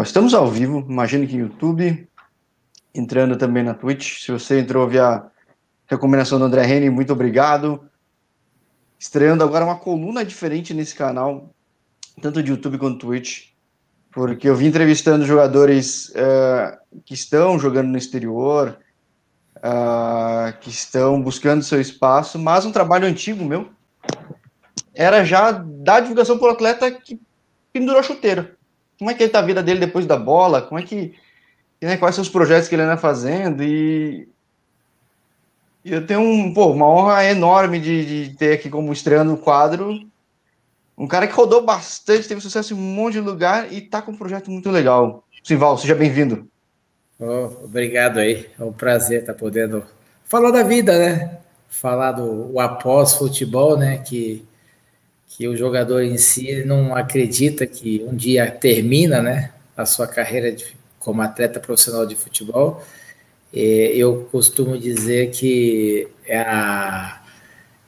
Estamos ao vivo, imagino que YouTube, entrando também na Twitch. Se você entrou via recomendação do André Reni, muito obrigado. Estreando agora uma coluna diferente nesse canal, tanto de YouTube quanto Twitch, porque eu vim entrevistando jogadores uh, que estão jogando no exterior, uh, que estão buscando seu espaço, mas um trabalho antigo meu era já dar divulgação o atleta que pendurou chuteira. Como é que está a vida dele depois da bola? Como é que né, quais são os projetos que ele anda fazendo e eu tenho um, pô, uma honra enorme de, de ter aqui como estreando o quadro um cara que rodou bastante, teve sucesso em um monte de lugar e tá com um projeto muito legal. Simval, seja bem-vindo. Oh, obrigado aí, é um prazer estar podendo falar da vida, né? Falar do após futebol, né? Que, que o jogador em si não acredita que um dia termina, né? A sua carreira de, como atleta profissional de futebol. E eu costumo dizer que é a,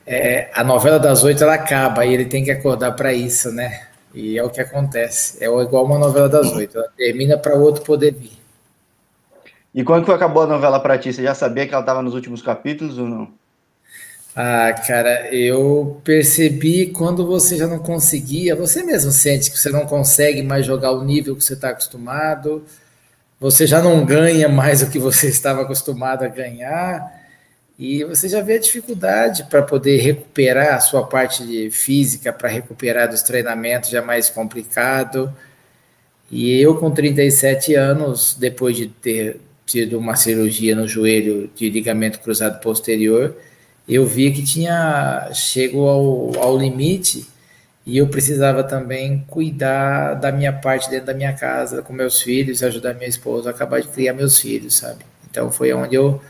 é, a novela das oito ela acaba e ele tem que acordar para isso, né? E é o que acontece. É igual uma novela das oito, ela termina para o outro poder vir. E quando que acabou a novela para ti? Você já sabia que ela estava nos últimos capítulos ou não? Ah, cara, eu percebi quando você já não conseguia, você mesmo sente que você não consegue mais jogar o nível que você está acostumado, você já não ganha mais o que você estava acostumado a ganhar, e você já vê a dificuldade para poder recuperar a sua parte física, para recuperar dos treinamentos já é mais complicado. E eu, com 37 anos, depois de ter tido uma cirurgia no joelho de ligamento cruzado posterior, eu vi que tinha chego ao, ao limite e eu precisava também cuidar da minha parte dentro da minha casa, com meus filhos, ajudar minha esposa a acabar de criar meus filhos, sabe? Então foi onde eu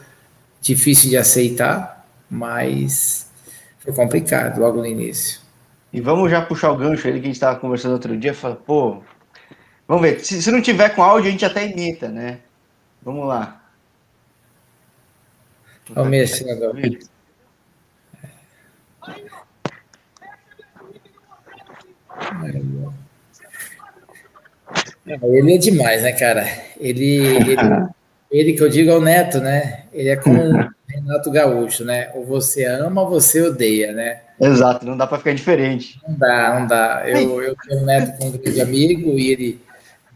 difícil de aceitar, mas foi complicado logo no início. E vamos já puxar o gancho ali que a gente estava conversando outro dia, fala, pô, vamos ver, se, se não tiver com áudio a gente até imita, né? Vamos lá. Vamos mexer agora. Ele é demais, né, cara? Ele, ele, ele que eu digo é o Neto, né? Ele é como o Renato Gaúcho, né? Ou você ama ou você odeia, né? Exato, não dá para ficar diferente. Não dá, não dá. Eu, eu tenho um neto com um grande amigo e ele,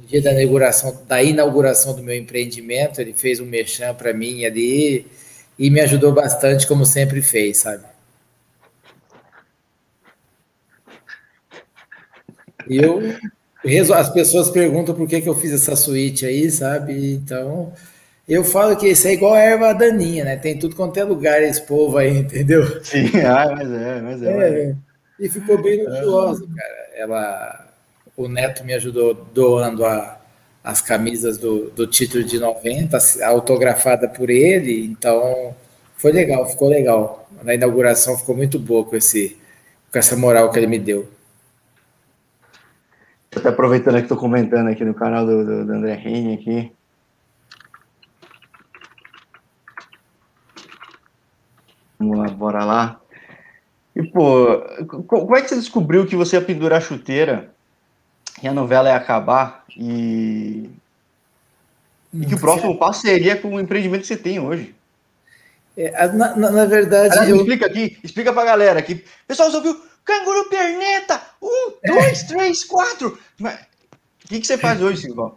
no dia da inauguração, da inauguração do meu empreendimento, ele fez um merchan para mim ali e me ajudou bastante, como sempre fez, sabe? Eu as pessoas perguntam por que, que eu fiz essa suíte aí, sabe? Então, eu falo que isso é igual a erva daninha, né? Tem tudo quanto é lugar esse povo aí, entendeu? Sim, ah, mas é, mas é. é e ficou bem luxuosa, cara. Ela, o Neto me ajudou doando a, as camisas do, do título de 90, autografada por ele, então foi legal, ficou legal. Na inauguração ficou muito boa com, esse, com essa moral que ele me deu. Até aproveitando que estou comentando aqui no canal do, do, do André Reine aqui. Vamos lá, bora lá. E, pô, como é que você descobriu que você ia pendurar a chuteira e a novela ia acabar e, e que o próximo passo seria com o empreendimento que você tem hoje? É, na, na, na, verdade. Aliás, eu... Explica aqui, explica pra galera aqui. Pessoal, você ouviu? Canguru perneta! Um, dois, três, quatro! O que, que você faz hoje, Silvão?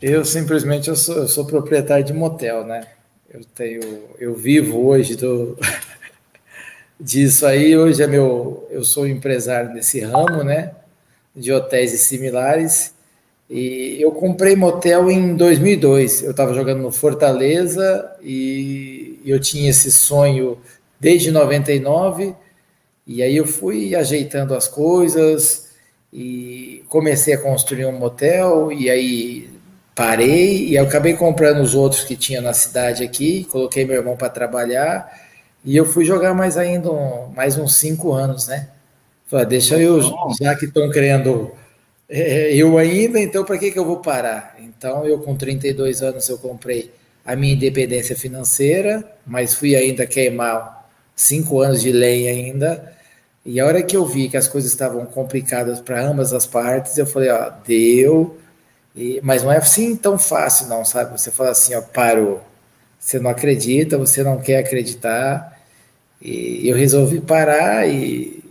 Eu simplesmente eu sou, eu sou proprietário de motel, né? Eu tenho, eu vivo hoje do disso aí. Hoje é meu, eu sou empresário nesse ramo, né? De hotéis e similares. E eu comprei motel em 2002. Eu estava jogando no Fortaleza e eu tinha esse sonho desde 99 e aí eu fui ajeitando as coisas e comecei a construir um motel e aí parei e eu acabei comprando os outros que tinha na cidade aqui, coloquei meu irmão para trabalhar e eu fui jogar mais ainda um, mais uns cinco anos, né? Falei, ah, deixa eu, já que estão criando é, eu ainda, então para que, que eu vou parar? Então eu com 32 anos eu comprei a minha independência financeira, mas fui ainda queimar cinco anos de lei ainda e a hora que eu vi que as coisas estavam complicadas para ambas as partes, eu falei, ó, deu. E, mas não é assim tão fácil, não, sabe? Você fala assim, ó, parou. Você não acredita, você não quer acreditar. E eu resolvi parar e,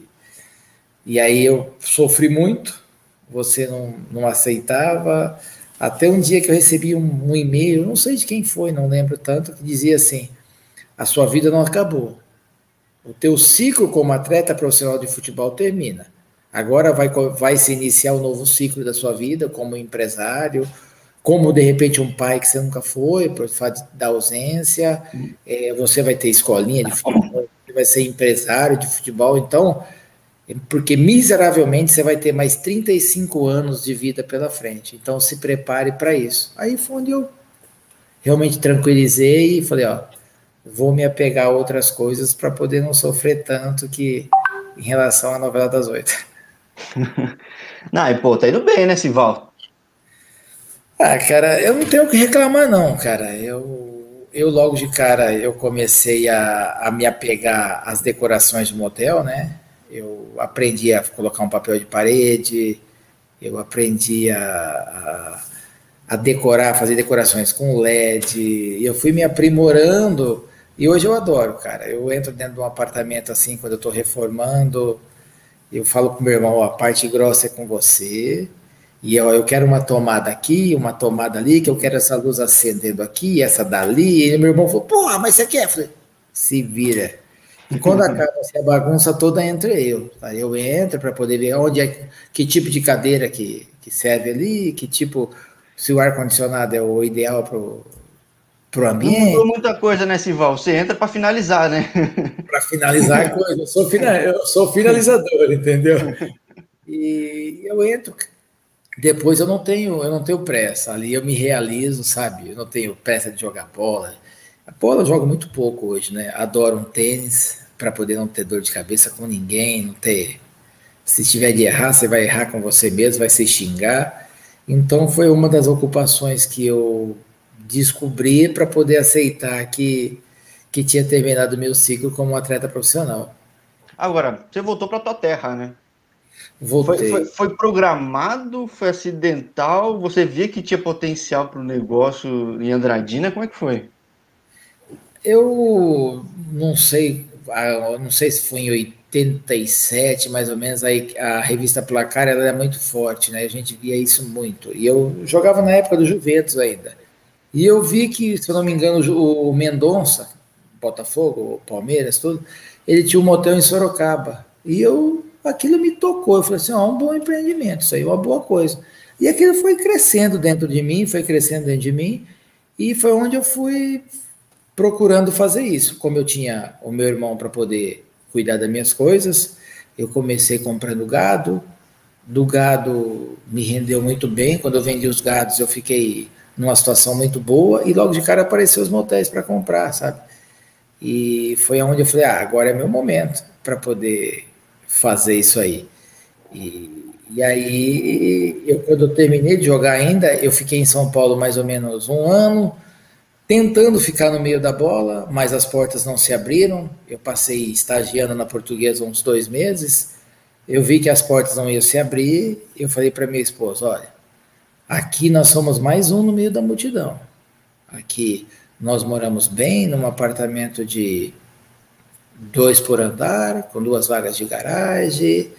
e aí eu sofri muito. Você não, não aceitava. Até um dia que eu recebi um, um e-mail, não sei de quem foi, não lembro tanto, que dizia assim: a sua vida não acabou. O teu ciclo como atleta profissional de futebol termina. Agora vai, vai se iniciar um novo ciclo da sua vida como empresário, como de repente um pai que você nunca foi, por fato da ausência, é, você vai ter escolinha de futebol, vai ser empresário de futebol, então, porque miseravelmente você vai ter mais 35 anos de vida pela frente, então se prepare para isso. Aí foi onde eu realmente tranquilizei e falei, ó, vou me apegar a outras coisas para poder não sofrer tanto que em relação à novela das oito. não, e pô, tá indo bem, né, Sival? Ah, cara, eu não tenho o que reclamar, não, cara. Eu, eu logo de cara eu comecei a, a me apegar às decorações do motel, né? Eu aprendi a colocar um papel de parede, eu aprendi a, a, a decorar, fazer decorações com LED, eu fui me aprimorando e hoje eu adoro, cara. Eu entro dentro de um apartamento assim, quando eu estou reformando, eu falo com meu irmão, ó, a parte grossa é com você, e eu, eu quero uma tomada aqui, uma tomada ali, que eu quero essa luz acendendo aqui, essa dali. E meu irmão falou, porra, mas você quer? Eu falei, se vira. E quando acaba a bagunça toda entre eu. Tá? Eu entro para poder ver onde é, que tipo de cadeira que, que serve ali, que tipo, se o ar-condicionado é o ideal para o ambiente. Não mudou muita coisa, né, Sival? Você entra para finalizar, né? para finalizar a coisa. Eu sou, eu sou finalizador, entendeu? E eu entro. Depois eu não tenho, eu não tenho pressa. Ali eu me realizo, sabe? Eu não tenho pressa de jogar bola. A bola eu jogo muito pouco hoje, né? Adoro um tênis para poder não ter dor de cabeça com ninguém, não ter. Se tiver de errar, você vai errar com você mesmo, vai se xingar. Então foi uma das ocupações que eu descobri para poder aceitar que, que tinha terminado meu ciclo como atleta profissional. Agora, você voltou para tua terra, né? Voltei. Foi, foi, foi, programado, foi acidental? Você via que tinha potencial para o negócio em Andradina? Como é que foi? Eu não sei, ah, não sei se foi em 87, mais ou menos, aí a revista Placar era é muito forte, né? A gente via isso muito. E eu jogava na época do Juventus ainda. E eu vi que, se eu não me engano, o Mendonça, Botafogo, Palmeiras, tudo, ele tinha um motel em Sorocaba. E eu, aquilo me tocou. Eu falei assim: ó, um bom empreendimento, isso aí é uma boa coisa. E aquilo foi crescendo dentro de mim, foi crescendo dentro de mim, e foi onde eu fui procurando fazer isso. Como eu tinha o meu irmão para poder cuidar das minhas coisas, eu comecei comprando gado. Do gado me rendeu muito bem. Quando eu vendi os gados, eu fiquei numa situação muito boa e logo de cara apareceu os motéis para comprar, sabe? E foi onde eu falei, ah, agora é meu momento para poder fazer isso aí. E, e aí, eu, quando eu terminei de jogar ainda, eu fiquei em São Paulo mais ou menos um ano, tentando ficar no meio da bola, mas as portas não se abriram. Eu passei estagiando na portuguesa uns dois meses. Eu vi que as portas não iam se abrir. Eu falei para minha esposa: olha, Aqui nós somos mais um no meio da multidão. Aqui nós moramos bem num apartamento de dois por andar, com duas vagas de garagem.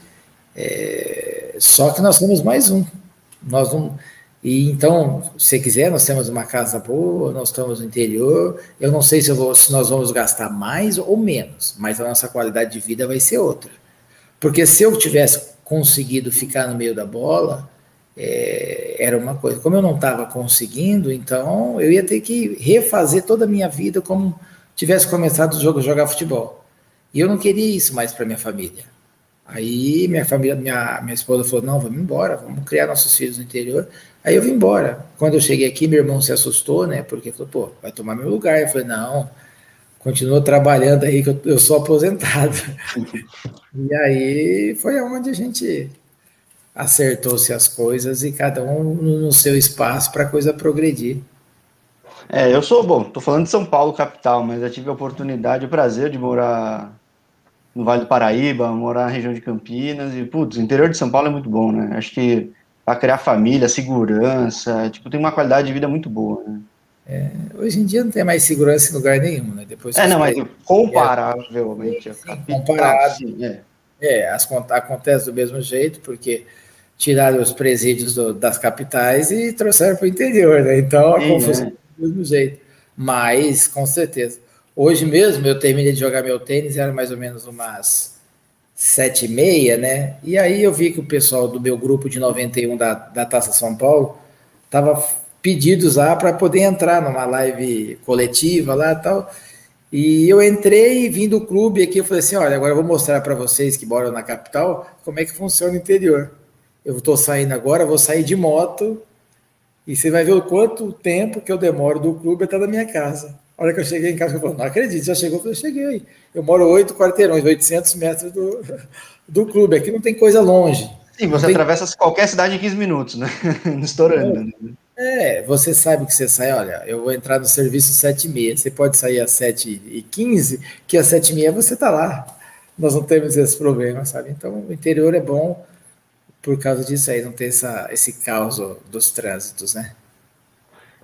É, só que nós somos mais um. Nós não. E então, se quiser, nós temos uma casa boa, nós estamos no interior. Eu não sei se, vou, se nós vamos gastar mais ou menos, mas a nossa qualidade de vida vai ser outra. Porque se eu tivesse conseguido ficar no meio da bola, é, era uma coisa. Como eu não estava conseguindo, então eu ia ter que refazer toda a minha vida como tivesse começado o jogo jogar futebol. E eu não queria isso mais para minha família. Aí minha família, minha, minha esposa falou: não, vamos embora, vamos criar nossos filhos no interior. Aí eu vim embora. Quando eu cheguei aqui, meu irmão se assustou, né? Porque falou: pô, vai tomar meu lugar. Eu falei: não, continua trabalhando aí, que eu, eu sou aposentado. e aí foi onde a gente acertou-se as coisas e cada um no seu espaço para a coisa progredir. É, eu sou bom, tô falando de São Paulo, capital, mas eu tive a oportunidade, o prazer de morar no Vale do Paraíba, morar na região de Campinas e, putz, o interior de São Paulo é muito bom, né? Acho que para criar família, segurança, tipo, tem uma qualidade de vida muito boa, né? É, hoje em dia não tem mais segurança em lugar nenhum, né? Depois é, não, mas comparavelmente. É, comparado. Sim, é. é, as, acontece do mesmo jeito, porque tiraram os presídios do, das capitais e trouxeram para o interior, né? Então a sim, confusão é. do mesmo jeito. Mas, com certeza. Hoje mesmo eu terminei de jogar meu tênis, era mais ou menos umas sete e meia, né? E aí eu vi que o pessoal do meu grupo de 91 da, da Taça São Paulo tava pedidos lá para poder entrar numa live coletiva lá e tal. E eu entrei vim do clube aqui, eu falei assim, olha, agora eu vou mostrar para vocês que moram na capital como é que funciona o interior. Eu estou saindo agora, vou sair de moto e você vai ver o quanto tempo que eu demoro do clube até da minha casa. A hora que eu cheguei em casa, eu falei, não acredito, já chegou? Eu falei, cheguei. Eu moro oito quarteirões, 800 metros do, do clube. Aqui não tem coisa longe. Sim, você tem... atravessa qualquer cidade em 15 minutos, né? Estourando. É, você sabe que você sai, olha, eu vou entrar no serviço 7 e meia, você pode sair às 7 e 15, que às 7 e meia você está lá. Nós não temos esse problema, sabe? Então, o interior é bom por causa disso aí, não ter essa, esse caos dos trânsitos, né?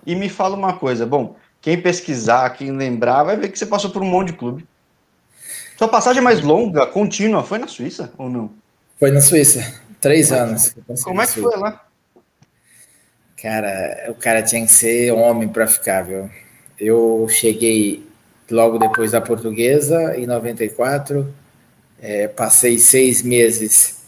E me fala uma coisa, bom, quem pesquisar, quem lembrar, vai ver que você passou por um monte de clube. Sua passagem mais longa, contínua, foi na Suíça ou não? Foi na Suíça, três anos. Como é que foi lá? Cara, o cara tinha que ser homem para ficar, viu? Eu cheguei logo depois da portuguesa, em 94, é, passei seis meses.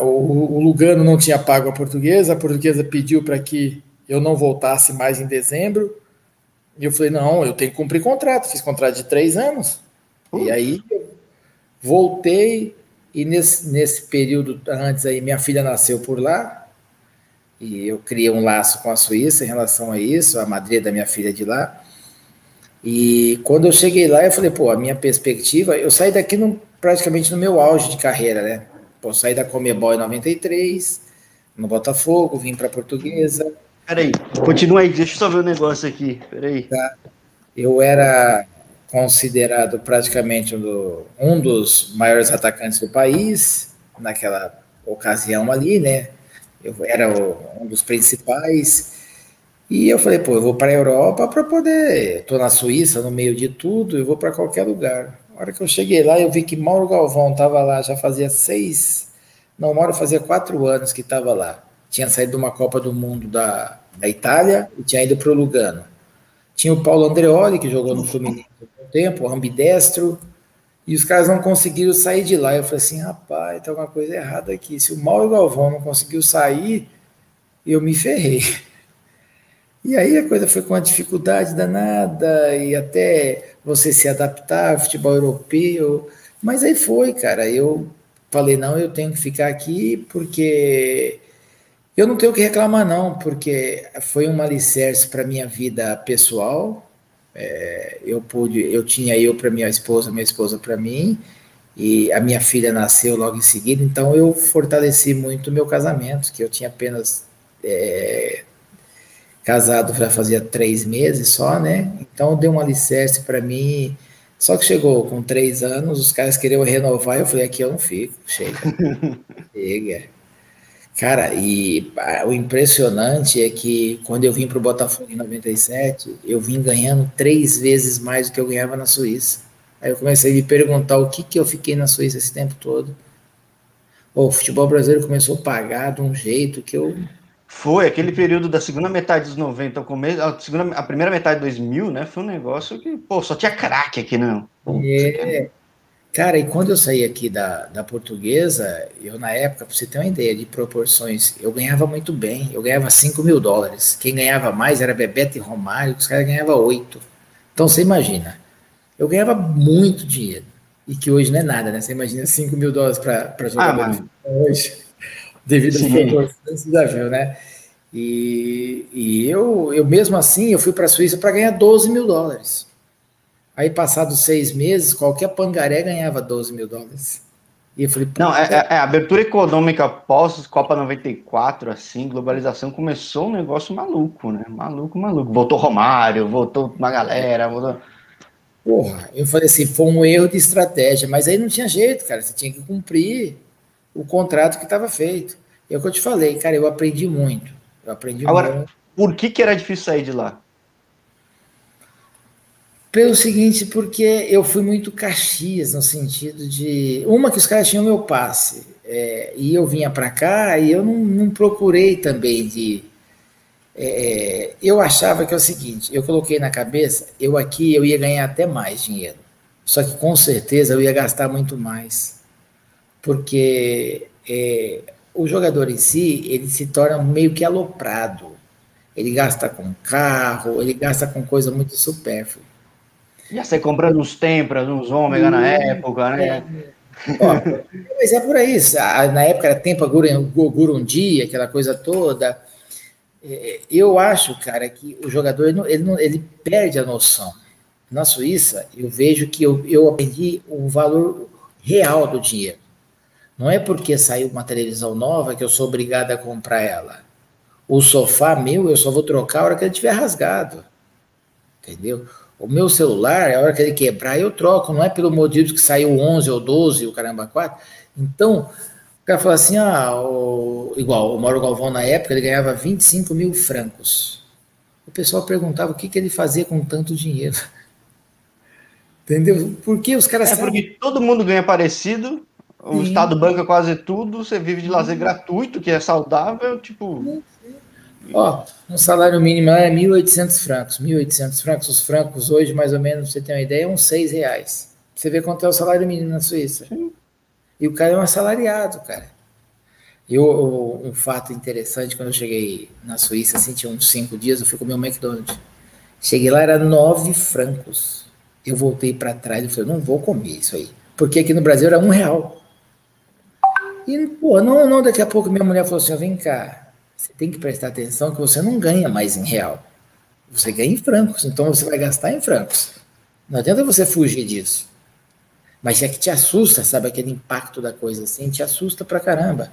O, o Lugano não tinha pago a portuguesa, a portuguesa pediu para que eu não voltasse mais em dezembro. E eu falei, não, eu tenho que cumprir contrato. Fiz contrato de três anos. E aí voltei, e nesse, nesse período antes aí, minha filha nasceu por lá. E eu criei um laço com a Suíça em relação a isso, a madrinha da minha filha de lá. E quando eu cheguei lá, eu falei, pô, a minha perspectiva, eu saí daqui no, praticamente no meu auge de carreira, né? Pô, saí da Comebol em 93, no Botafogo, vim para Portuguesa, Peraí, continua aí, deixa eu só ver o um negócio aqui. Peraí. Tá. Eu era considerado praticamente um, do, um dos maiores atacantes do país naquela ocasião ali, né? Eu era o, um dos principais. E eu falei, pô, eu vou para a Europa para poder. Estou na Suíça, no meio de tudo, eu vou para qualquer lugar. A hora que eu cheguei lá, eu vi que Mauro Galvão estava lá, já fazia seis. Não, Mauro fazia quatro anos que estava lá tinha saído de uma Copa do Mundo da, da Itália e tinha ido para o Lugano. Tinha o Paulo Andreoli, que jogou no Fluminense há um tempo, ambidestro, e os caras não conseguiram sair de lá. Eu falei assim, rapaz, tem alguma coisa errada aqui. Se o Mauro Galvão não conseguiu sair, eu me ferrei. E aí a coisa foi com uma dificuldade danada, e até você se adaptar ao futebol europeu. Mas aí foi, cara. Eu falei, não, eu tenho que ficar aqui porque eu não tenho o que reclamar, não, porque foi um alicerce para minha vida pessoal. É, eu pude, eu tinha eu para minha esposa, minha esposa para mim, e a minha filha nasceu logo em seguida, então eu fortaleci muito o meu casamento, que eu tinha apenas é, casado já fazia três meses só, né? Então deu um alicerce para mim. Só que chegou com três anos, os caras queriam renovar, eu falei, aqui eu não fico, chega. chega. Cara, e o impressionante é que quando eu vim para o Botafogo em 97, eu vim ganhando três vezes mais do que eu ganhava na Suíça. Aí eu comecei a me perguntar o que, que eu fiquei na Suíça esse tempo todo. o futebol brasileiro começou a pagar de um jeito que eu. Foi, aquele período da segunda metade dos 90, o começo, a, segunda, a primeira metade de 2000, né? Foi um negócio que, pô, só tinha craque aqui, não. É, Cara, e quando eu saí aqui da, da portuguesa, eu na época, para você ter uma ideia de proporções, eu ganhava muito bem. Eu ganhava 5 mil dólares. Quem ganhava mais era Bebeto e Romário, os caras ganhavam 8. Então você imagina, eu ganhava muito dinheiro. E que hoje não é nada, né? Você imagina 5 mil dólares para jogar ah, hoje, devido às proporções, já viu, né? E, e eu, eu mesmo assim, eu fui para a Suíça para ganhar 12 mil dólares. Aí, passados seis meses, qualquer pangaré ganhava 12 mil dólares. E eu falei, não, é, é, é, abertura econômica pós Copa 94, assim, globalização, começou um negócio maluco, né? Maluco, maluco. Voltou Romário, voltou uma galera, voltou. Porra, eu falei assim, foi um erro de estratégia, mas aí não tinha jeito, cara. Você tinha que cumprir o contrato que estava feito. É o que eu te falei, cara, eu aprendi muito. Eu aprendi Agora, muito. por que, que era difícil sair de lá? Pelo seguinte, porque eu fui muito Caxias, no sentido de. Uma, que os caras tinham meu passe, é, e eu vinha para cá e eu não, não procurei também de. É, eu achava que é o seguinte: eu coloquei na cabeça, eu aqui eu ia ganhar até mais dinheiro, só que com certeza eu ia gastar muito mais, porque é, o jogador em si ele se torna meio que aloprado, ele gasta com carro, ele gasta com coisa muito supérflua. Já você comprando uns tempras, uns ômega na época, né? É. Ó, mas é por aí. Na época era Tempa Gurundi, aquela coisa toda. É, eu acho, cara, que o jogador ele, ele, ele perde a noção. Na Suíça, eu vejo que eu, eu aprendi o valor real do dinheiro. Não é porque saiu uma televisão nova que eu sou obrigado a comprar ela. O sofá meu eu só vou trocar a hora que ele estiver rasgado. Entendeu? O meu celular, a hora que ele quebrar, eu troco, não é pelo motivo que saiu 11 ou 12, o caramba 4. Então, o cara falou assim: ah, o, igual o Mauro Galvão na época, ele ganhava 25 mil francos. O pessoal perguntava o que, que ele fazia com tanto dinheiro. Entendeu? Porque os caras. É sabem... porque todo mundo ganha parecido, o Sim. Estado banca quase tudo, você vive de lazer gratuito, que é saudável, tipo. Ó, um salário mínimo é 1.800 francos. 1.800 francos, os francos hoje, mais ou menos, você tem uma ideia, é uns 6 reais. Você vê quanto é o salário mínimo na Suíça. E o cara é um assalariado, cara. E um fato interessante, quando eu cheguei na Suíça, assim, tinha uns 5 dias, eu fui comer um McDonald's. Cheguei lá, era 9 francos. Eu voltei para trás e falei, não vou comer isso aí. Porque aqui no Brasil era um real. E, pô, não, não, daqui a pouco minha mulher falou assim, vem cá, você tem que prestar atenção que você não ganha mais em real. Você ganha em francos, então você vai gastar em francos. Não adianta você fugir disso. Mas é que te assusta, sabe? Aquele impacto da coisa assim, te assusta pra caramba.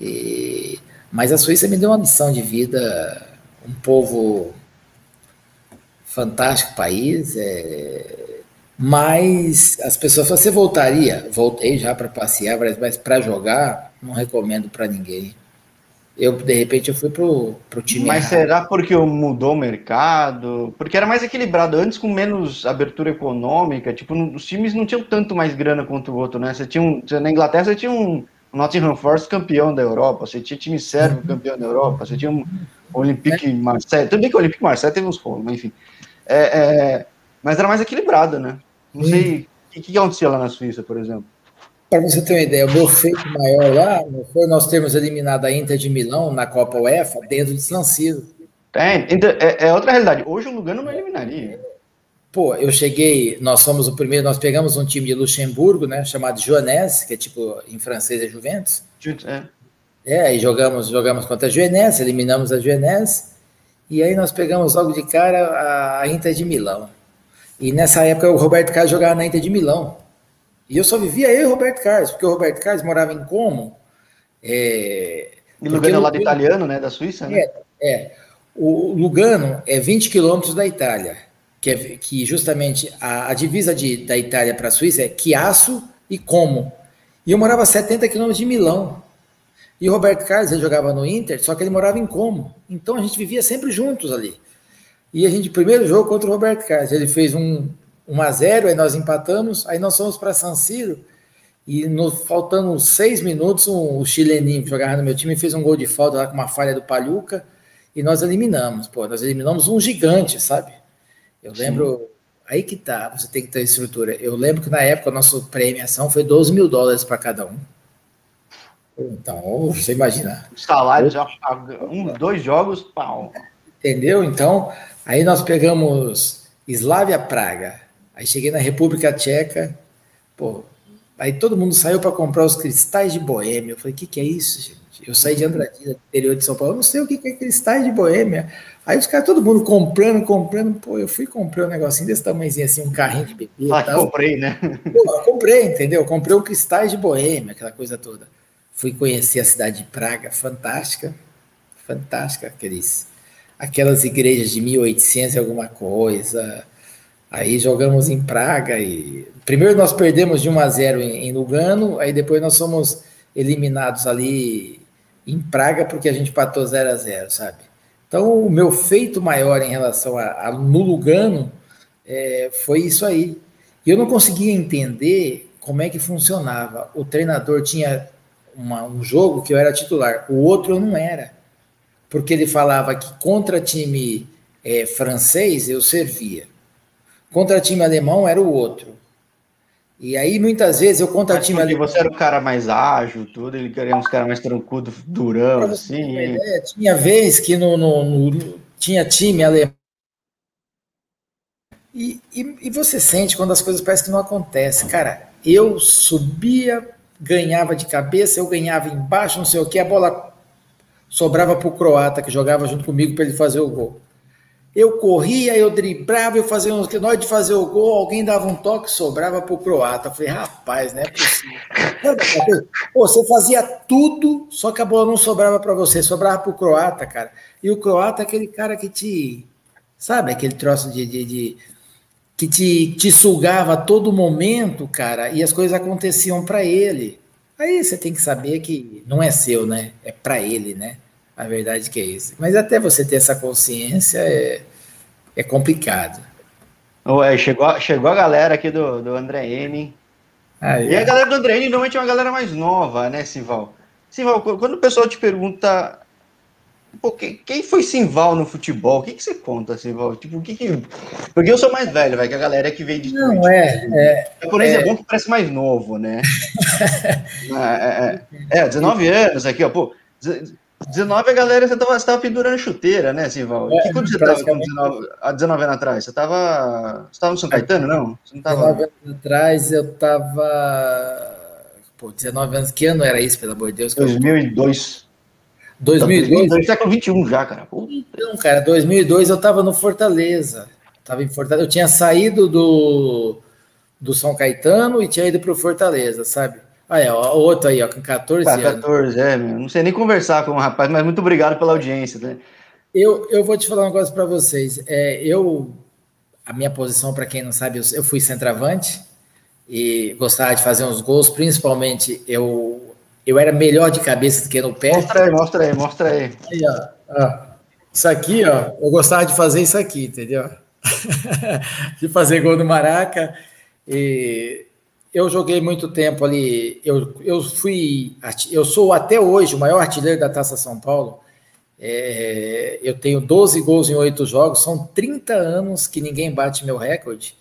E... Mas a Suíça me deu uma missão de vida, um povo fantástico país, é... mas as pessoas falam, você voltaria? Voltei já para passear, mas para jogar, não recomendo para ninguém eu de repente eu fui pro, pro time. Mas errado. será porque mudou o mercado? Porque era mais equilibrado antes com menos abertura econômica. Tipo, os times não tinham tanto mais grana quanto o outro, né? Você tinha um, na Inglaterra você tinha um Nottingham Forest campeão da Europa, você tinha time sérvio campeão da Europa, você tinha um Olympique é. Marseille. Tudo bem que o Olympique Marseille teve uns rolos, mas enfim. É, é, mas era mais equilibrado, né? Não sei o que, que acontecia lá na Suíça, por exemplo. Para você ter uma ideia, o meu feito maior lá foi nós termos eliminado a Inter de Milão na Copa UEFA dentro de San Siro. É, é, é outra realidade. Hoje o Lugano não eliminaria. Pô, eu cheguei, nós fomos o primeiro, nós pegamos um time de Luxemburgo, né, chamado Joanese, que é tipo, em francês é Juventus. É. É, aí jogamos, jogamos contra a Joanese, eliminamos a Joanese, e aí nós pegamos logo de cara a Inter de Milão. E nessa época o Roberto Carlos jogava na Inter de Milão. E eu só vivia eu e o Roberto Carlos, porque o Roberto Carlos morava em Como. É, e Lugano é lado italiano, né? Da Suíça, né? É, é. O Lugano é 20 quilômetros da Itália, que, é, que justamente a, a divisa de, da Itália para a Suíça é Chiasso e Como. E eu morava a 70 quilômetros de Milão. E o Roberto Carlos, ele jogava no Inter, só que ele morava em Como. Então a gente vivia sempre juntos ali. E a gente, primeiro jogo contra o Roberto Carlos, ele fez um, 1 a 0 aí nós empatamos, aí nós fomos para San Siro, e no, faltando seis minutos, um, o chileninho que jogava no meu time fez um gol de falta lá com uma falha do Paluca, e nós eliminamos, pô, nós eliminamos um gigante, sabe? Eu lembro, Sim. aí que tá, você tem que ter estrutura. Eu lembro que na época a nossa premiação foi 12 mil dólares para cada um. Então, você imagina. Salário, já, um, dois jogos, pau. Entendeu? Então, aí nós pegamos Slavia Praga, Aí cheguei na República Tcheca, pô, aí todo mundo saiu para comprar os cristais de Boêmia. Eu falei, o que, que é isso, gente? Eu saí de Andradina, interior de São Paulo, eu não sei o que, que é cristais de Boêmia. Aí os caras, todo mundo comprando, comprando, pô, eu fui comprar um negocinho desse tamanhozinho assim, um carrinho de bebê. Ah, comprei, né? Pô, eu comprei, entendeu? comprei o cristais de Boêmia, aquela coisa toda. Fui conhecer a cidade de Praga, fantástica, fantástica, aqueles, aquelas igrejas de 1800 e alguma coisa, Aí jogamos em Praga e primeiro nós perdemos de 1 a 0 em, Lugano, aí depois nós fomos eliminados ali em Praga porque a gente patou 0 a 0 sabe? Então, o meu feito maior em relação a, a no Lugano é, foi isso aí. E eu não conseguia entender como é que funcionava. O treinador tinha uma, um jogo que eu era titular, o outro eu não era. Porque ele falava que contra time é, francês eu servia, contra time alemão era o outro. E aí, muitas vezes, eu contra Mas time alemão. Você era o cara mais ágil, tudo, ele queria uns caras mais tranquilos, durão, assim. É, tinha vez que no, no, no, tinha time alemão. E, e, e, você sente quando as coisas parecem que não acontecem. Cara, eu subia, ganhava de cabeça, eu ganhava embaixo, não sei o que, a bola sobrava para o croata que jogava junto comigo para ele fazer o gol. Eu corria, eu driblava, eu fazia uns. Na hora de fazer o gol, alguém dava um toque, sobrava pro croata. Eu falei, rapaz, não é possível. Pô, você fazia tudo, só que a bola não sobrava para você, sobrava pro croata, cara. E o croata é aquele cara que te. Sabe, aquele troço de, de, de que te, te sugava a todo momento, cara, e as coisas aconteciam para ele. Aí você tem que saber que não é seu, né? É para ele, né? A verdade que é isso. Mas até você ter essa consciência é, é complicado. Ué, chegou, chegou a galera aqui do, do André N. Ah, e a galera do André N normalmente é uma galera mais nova, né, Sival? Sival, quando o pessoal te pergunta Pô, quem, quem foi Simval no futebol? O que, que você conta, Simval? Tipo, o que, que Porque eu sou mais velho, vai, que a galera que veio de. Não, é. É, é, por é... é bom que parece mais novo, né? é, é, é, 19 anos aqui, ó. Pô, 19 a galera, você tava, você tava pendurando chuteira, né, Sival? É, que quando você tava com 19, há 19 anos atrás? Você tava. Você tava no São Caetano, não? Você não tava... 19 anos atrás eu tava. Pô, 19 anos, que ano era isso, pelo amor de Deus? 2002. 2002? Tá século XXI já, cara. Então, cara, 2002 eu estava no Fortaleza. Tava em Fortaleza. Eu tinha saído do, do São Caetano e tinha ido para o Fortaleza, sabe? Aí, ó, outro aí, ó, com 14 ah, 14, é, meu. Não sei nem conversar com o rapaz, mas muito obrigado pela audiência, né? Eu, eu vou te falar uma coisa para vocês. É, eu, a minha posição, para quem não sabe, eu, eu fui centroavante e gostava de fazer uns gols, principalmente eu eu era melhor de cabeça do que no pé. Mostra aí, mostra aí, mostra aí. aí ó, ó. Isso aqui, ó, eu gostava de fazer isso aqui, entendeu? de fazer gol no Maraca. E eu joguei muito tempo ali. Eu, eu fui. Eu sou até hoje o maior artilheiro da Taça São Paulo. É, eu tenho 12 gols em 8 jogos. São 30 anos que ninguém bate meu recorde.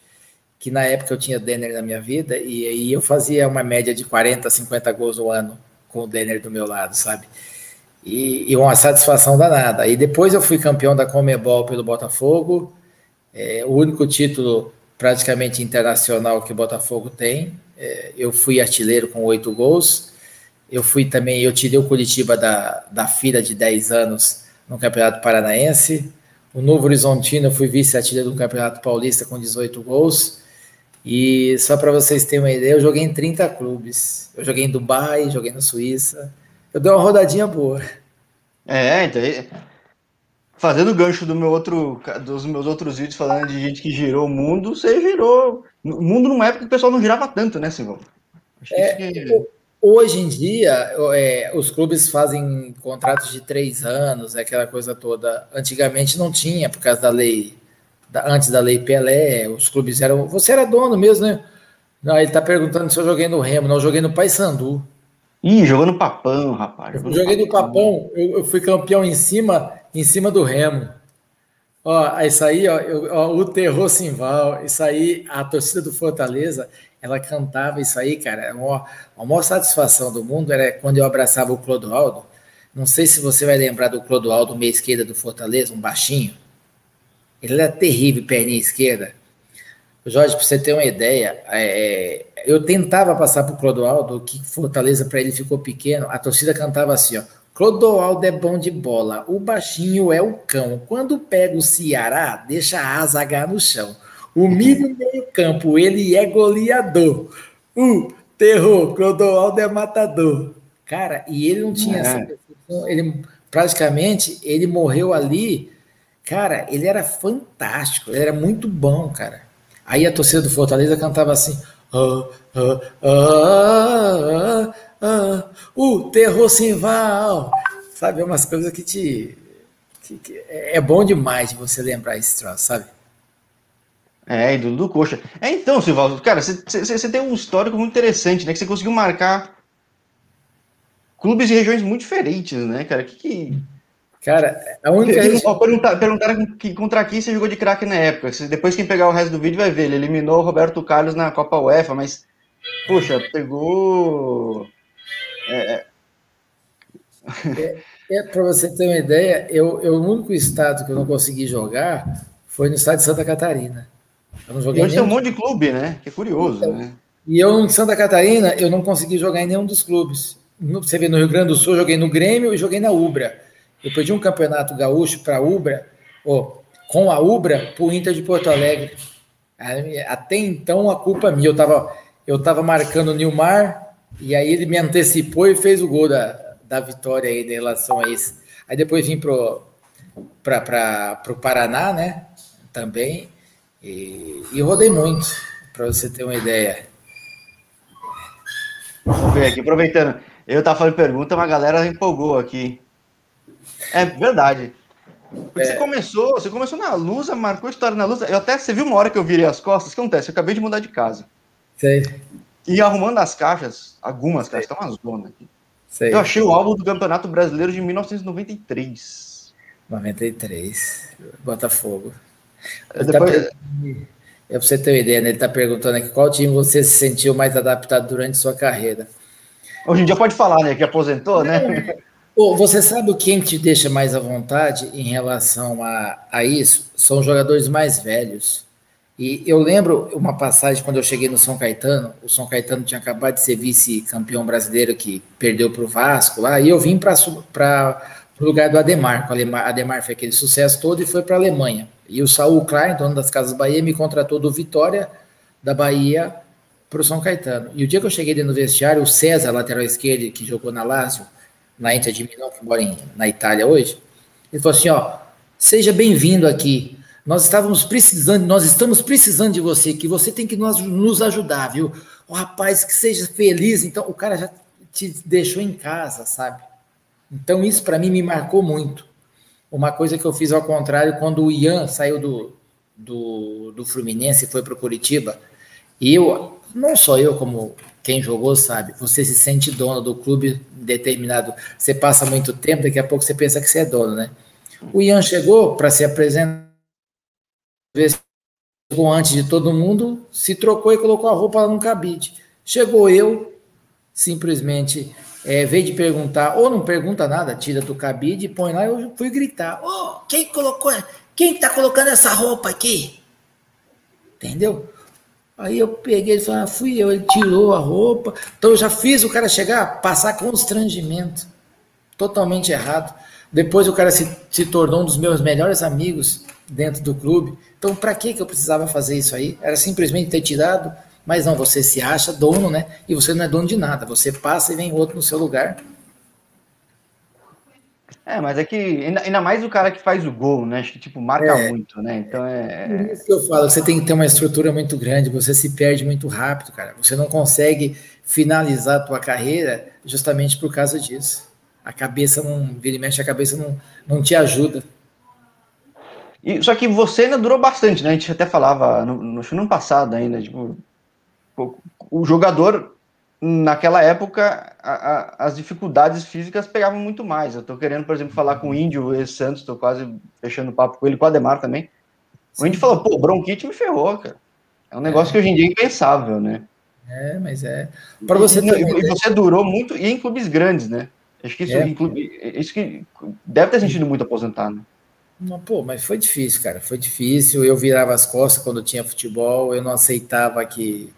Que na época eu tinha Denner na minha vida. E aí eu fazia uma média de 40, 50 gols no ano com o Denner do meu lado, sabe? E, e, uma satisfação danada. E depois eu fui campeão da Comebol pelo Botafogo, é, o único título praticamente internacional que o Botafogo tem. É, eu fui artilheiro com oito gols. Eu fui também, eu tirei o Curitiba da, da fila de 10 anos no Campeonato Paranaense. O Novo Horizontino, eu fui vice-artilheiro do Campeonato Paulista com 18 gols. E só para vocês terem uma ideia, eu joguei em 30 clubes. Eu joguei em Dubai, joguei na Suíça. Eu dei uma rodadinha boa. É, então. Fazendo gancho do meu outro, dos meus outros vídeos falando de gente que girou o mundo, você girou. O mundo numa época que o pessoal não girava tanto, né, Silvão? É, que... Hoje em dia, é, os clubes fazem contratos de três anos, aquela coisa toda. Antigamente não tinha, por causa da lei antes da Lei Pelé, os clubes eram. Você era dono mesmo, né? Não, ele tá perguntando se eu joguei no Remo, não, eu joguei no Paysandu. Ih, jogou no Papão, rapaz. Joguei no Papão, eu, eu, fui campeão em cima, em cima do Remo. Ó, isso aí, ó, eu, ó, o Terror Simval, isso aí, a torcida do Fortaleza, ela cantava isso aí, cara. A a maior satisfação do mundo era quando eu abraçava o Clodoaldo. Não sei se você vai lembrar do Clodoaldo, meia esquerda do Fortaleza, um baixinho. Ele era terrível, perninha esquerda. Jorge, para você ter uma ideia, é, eu tentava passar para o Clodoaldo, que Fortaleza para ele ficou pequeno, a torcida cantava assim, ó, Clodoaldo é bom de bola, o baixinho é o cão, quando pega o Ceará, deixa a asa H no chão, o milho meio campo, ele é goleador, o terror, Clodoaldo é matador. Cara, e ele não tinha é. essa percepção, ele praticamente, ele morreu ali Cara, ele era fantástico, ele era muito bom, cara. Aí a torcida do Fortaleza cantava assim: ah, ah, ah, o terror Simval sabe? É umas coisas que te. Que, que é bom demais de você lembrar esse troço, sabe? É, ídolo do Coxa. É, então, Silvaldo, cara, você tem um histórico muito interessante, né? Que você conseguiu marcar clubes e regiões muito diferentes, né, cara? Que, que... Cara, a única. Gente... Perguntar, perguntaram que, contra quem você jogou de craque na época. Depois, quem pegar o resto do vídeo vai ver. Ele eliminou o Roberto Carlos na Copa UEFA, mas, poxa, pegou. É, é, é, é para você ter uma ideia, eu, eu, o único estado que eu não consegui jogar foi no estado de Santa Catarina. Eu não joguei e hoje tem um monte de clube, né? Que é curioso, então, né? E eu, em Santa Catarina, eu não consegui jogar em nenhum dos clubes. No, você vê, no Rio Grande do Sul, eu joguei no Grêmio e joguei na Ubra. Eu perdi um campeonato gaúcho para Ubra, ou com a Ubra, para o Inter de Porto Alegre. Até então, a culpa é minha. Eu estava eu tava marcando o Nilmar, e aí ele me antecipou e fez o gol da, da vitória aí em relação a isso. Aí depois vim para o Paraná, né? Também. E, e rodei muito, para você ter uma ideia. Vamos ver aqui, aproveitando. Eu tava fazendo pergunta, mas a galera empolgou aqui. É verdade. Porque é. você começou, você começou na Lusa, marcou história na Lusa. Eu até você viu uma hora que eu virei as costas, o que acontece? Eu acabei de mudar de casa. Sei. E arrumando as caixas, algumas Sei. caixas, tá uma zona aqui. Sei. Eu achei o álbum do Campeonato Brasileiro de 1993. 93. Botafogo. Tá depois... Tá é pra você ter uma ideia, né? Ele tá perguntando aqui qual time você se sentiu mais adaptado durante sua carreira. Hoje em dia pode falar, né? Que aposentou, né? Pô, você sabe o que te deixa mais à vontade em relação a, a isso? São jogadores mais velhos. E eu lembro uma passagem quando eu cheguei no São Caetano. O São Caetano tinha acabado de ser vice-campeão brasileiro que perdeu para o Vasco lá. E eu vim para o lugar do Ademar. O Ademar fez aquele sucesso todo e foi para a Alemanha. E o Saul Klein, dono das Casas Bahia, me contratou do Vitória da Bahia para o São Caetano. E o dia que eu cheguei dentro do vestiário, o César, lateral esquerdo, que jogou na Lazio, na Inter de Milão, que mora em, na Itália hoje, ele falou assim, ó, seja bem-vindo aqui. Nós estávamos precisando, nós estamos precisando de você, que você tem que nos, nos ajudar, viu? O rapaz que seja feliz. Então, o cara já te deixou em casa, sabe? Então, isso para mim me marcou muito. Uma coisa que eu fiz ao contrário, quando o Ian saiu do, do, do Fluminense e foi para o Curitiba, e eu, não só eu, como quem jogou sabe, você se sente dono do clube determinado. Você passa muito tempo, daqui a pouco você pensa que você é dono, né? O Ian chegou para se apresentar, chegou antes de todo mundo, se trocou e colocou a roupa no cabide. Chegou eu, simplesmente é, veio de perguntar, ou não pergunta nada, tira do cabide, põe lá, eu fui gritar, oh, quem colocou, quem tá colocando essa roupa aqui? Entendeu? Aí eu peguei, ele falou, ah, fui eu, ele tirou a roupa. Então eu já fiz o cara chegar, passar constrangimento. Totalmente errado. Depois o cara se, se tornou um dos meus melhores amigos dentro do clube. Então, para que eu precisava fazer isso aí? Era simplesmente ter tirado, mas não, você se acha dono, né? E você não é dono de nada. Você passa e vem outro no seu lugar é, mas é que ainda mais o cara que faz o gol, né? Acho que tipo marca é. muito, né? Então é. Por isso que eu falo, você tem que ter uma estrutura muito grande, você se perde muito rápido, cara. Você não consegue finalizar a tua carreira justamente por causa disso. A cabeça não, vira e mexe, a cabeça não, não te ajuda. E, só que você ainda durou bastante, né? A gente até falava no, no ano passado ainda, tipo, o jogador naquela época a, a, as dificuldades físicas pegavam muito mais. Eu tô querendo, por exemplo, falar com o Índio esse Santos, tô quase fechando papo com ele, com o Ademar também. O Índio falou, pô, bronquite me ferrou, cara. É um negócio é. que hoje em dia é impensável, né? É, mas é. Para você ter... E você durou muito, e em clubes grandes, né? Acho que isso, é. clube, isso que deve ter sentido muito aposentar, né? Pô, mas foi difícil, cara. Foi difícil. Eu virava as costas quando tinha futebol. Eu não aceitava que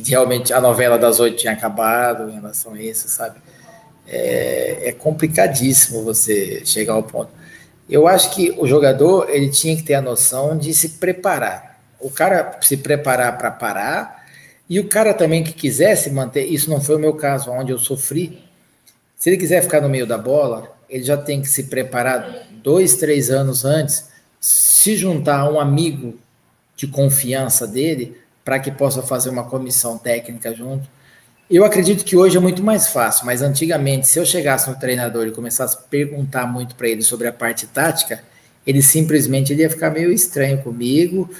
que realmente a novela das oito tinha acabado em relação a isso, sabe? É, é, complicadíssimo você chegar ao ponto. Eu acho que o jogador ele tinha que ter a noção de se preparar. O cara se preparar para parar e o cara também que quisesse manter. Isso não foi o meu caso, onde eu sofri. Se ele quiser ficar no meio da bola, ele já tem que se preparar dois, três anos antes, se juntar a um amigo de confiança dele para que possa fazer uma comissão técnica junto. Eu acredito que hoje é muito mais fácil, mas antigamente, se eu chegasse no treinador e começasse a perguntar muito para ele sobre a parte tática, ele simplesmente ele ia ficar meio estranho comigo,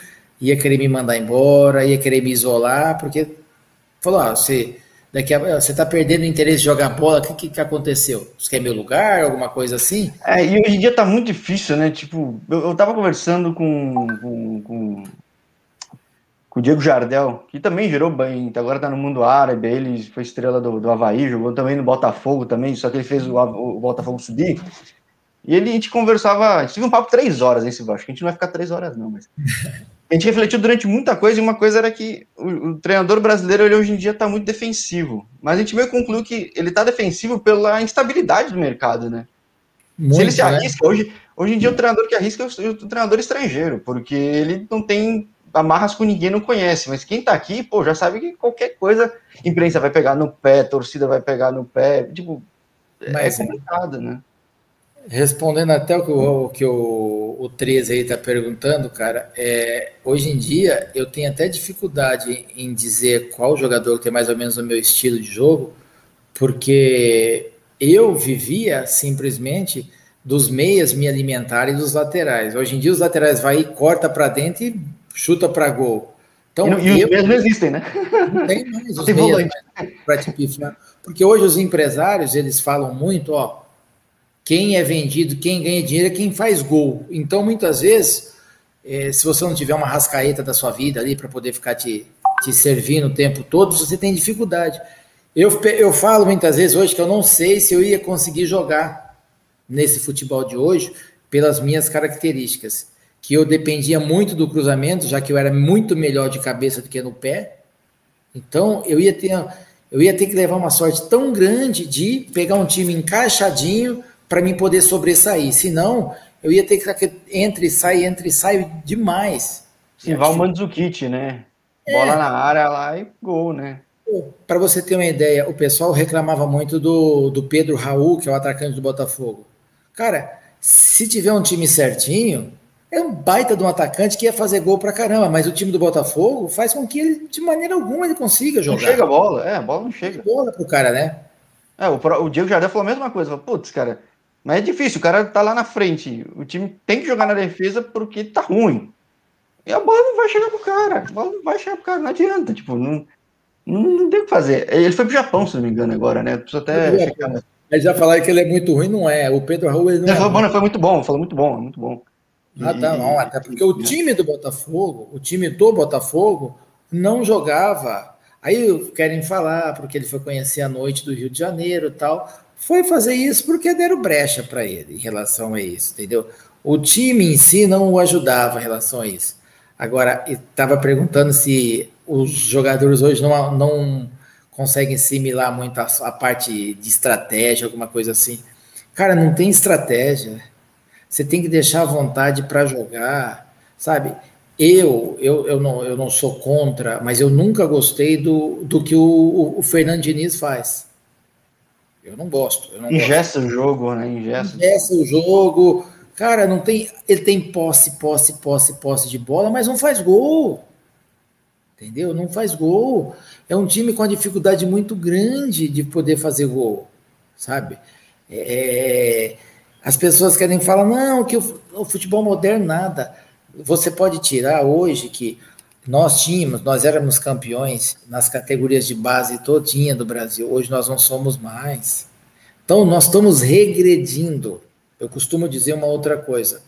ia querer me mandar embora, ia querer me isolar, porque falou: ah, você daqui a, você está perdendo o interesse de jogar bola, o que, que, que, aconteceu? Você quer meu lugar, alguma coisa assim? É, e hoje em dia está muito difícil, né? Tipo, eu, eu tava conversando com, com, com, com, o Diego Jardel, que também gerou bem, agora está no mundo árabe, ele foi estrela do, do Havaí, jogou também no Botafogo também, só que ele fez o, o Botafogo subir. E ele, a gente conversava, a gente teve um papo três horas nesse acho que a gente não vai ficar três horas não, mas a gente refletiu durante muita coisa, e uma coisa era que o, o treinador brasileiro ele hoje em dia está muito defensivo. Mas a gente meio concluiu que ele está defensivo pela instabilidade do mercado, né? Muito, se ele se né? arrisca, né? hoje, hoje em dia o treinador que arrisca é o, o treinador estrangeiro, porque ele não tem amarras com ninguém, não conhece. Mas quem está aqui, pô, já sabe que qualquer coisa, imprensa vai pegar no pé, torcida vai pegar no pé, tipo, é mas, é complicado, né? Respondendo até o que o, que o, o 13 aí está perguntando, cara, é, hoje em dia eu tenho até dificuldade em dizer qual jogador tem mais ou menos o meu estilo de jogo, porque eu vivia simplesmente dos meias me alimentarem dos laterais. Hoje em dia os laterais vai e corta para dentro e chuta para gol. Então, e, e os meias não existem, né? Não tem mais os meias para te pifar. Porque hoje os empresários, eles falam muito, ó, quem é vendido, quem ganha dinheiro é quem faz gol. Então, muitas vezes, é, se você não tiver uma rascaeta da sua vida ali para poder ficar te, te servindo o tempo todo, você tem dificuldade. Eu, eu falo muitas vezes hoje que eu não sei se eu ia conseguir jogar nesse futebol de hoje pelas minhas características. Que eu dependia muito do cruzamento, já que eu era muito melhor de cabeça do que no pé. Então, eu ia ter, eu ia ter que levar uma sorte tão grande de pegar um time encaixadinho para mim poder sobressair. Senão, eu ia ter que entre e sai, entre e sai demais. Sim, vai o Mandzukic, né? É. Bola na área lá e gol, né? Para você ter uma ideia, o pessoal reclamava muito do, do Pedro Raul, que é o atacante do Botafogo. Cara, se tiver um time certinho, é um baita de um atacante que ia fazer gol pra caramba, mas o time do Botafogo faz com que ele, de maneira alguma, ele consiga jogar. Não chega a bola, é, a bola não chega. Bola pro cara, né? É, o, o Diego Jardel falou a mesma coisa. Putz, cara, mas é difícil, o cara tá lá na frente. O time tem que jogar na defesa porque tá ruim. E a bola não vai chegar pro cara. A bola não vai chegar pro cara, não adianta. Tipo, não, não, não tem o que fazer. Ele foi pro Japão, se não me engano, agora, né? Preciso até. Mas já falar que ele é muito ruim, não é. O Pedro Raul ele não, é. Falou, foi muito bom, falou muito bom, muito bom. Ah, tá, não. Até porque o time do Botafogo, o time do Botafogo, não jogava. Aí querem falar, porque ele foi conhecer a noite do Rio de Janeiro e tal foi fazer isso porque deram brecha para ele em relação a isso, entendeu? O time em si não o ajudava em relação a isso. Agora, estava perguntando se os jogadores hoje não, não conseguem assimilar muito a, a parte de estratégia, alguma coisa assim. Cara, não tem estratégia. Você tem que deixar a vontade para jogar, sabe? Eu, eu, eu, não, eu não sou contra, mas eu nunca gostei do, do que o, o Fernando Diniz faz. Eu não gosto. Eu não Ingesta gosto. o jogo, né? Ingesta. Ingesta o jogo. Cara, não tem. Ele tem posse, posse, posse, posse de bola, mas não faz gol. Entendeu? Não faz gol. É um time com uma dificuldade muito grande de poder fazer gol, sabe? É, as pessoas querem falar, não, que o, futebol moderno nada. Você pode tirar hoje que nós tínhamos, nós éramos campeões nas categorias de base todinha do Brasil. Hoje nós não somos mais. Então nós estamos regredindo. Eu costumo dizer uma outra coisa.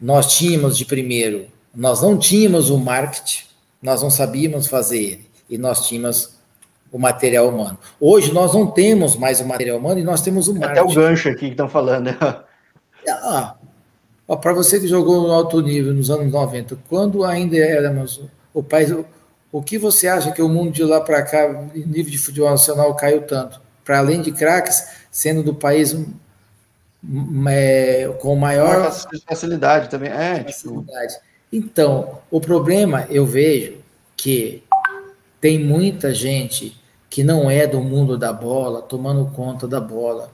Nós tínhamos de primeiro, nós não tínhamos o marketing, nós não sabíamos fazer ele, e nós tínhamos o material humano. Hoje nós não temos mais o material humano e nós temos o marketing. Até o gancho aqui que estão falando. Né? Ah, para você que jogou no alto nível nos anos 90, quando ainda éramos o país, o, o que você acha que o mundo de lá para cá, nível de futebol nacional, caiu tanto? Para além de craques, sendo do país um, é, com maior facilidade também. É, tipo, facilidade. Tipo... Então, o problema eu vejo que tem muita gente que não é do mundo da bola tomando conta da bola.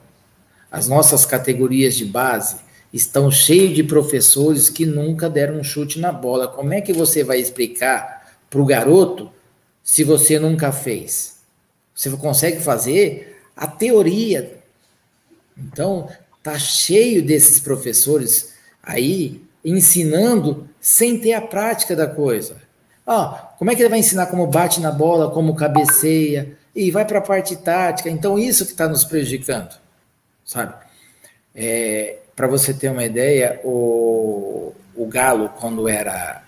As nossas categorias de base estão cheios de professores que nunca deram um chute na bola. Como é que você vai explicar para o garoto se você nunca fez? Você consegue fazer a teoria. Então, tá cheio desses professores aí ensinando sem ter a prática da coisa. Ah, como é que ele vai ensinar como bate na bola, como cabeceia, e vai para a parte tática? Então, isso que está nos prejudicando, sabe? É, para você ter uma ideia, o, o Galo, quando era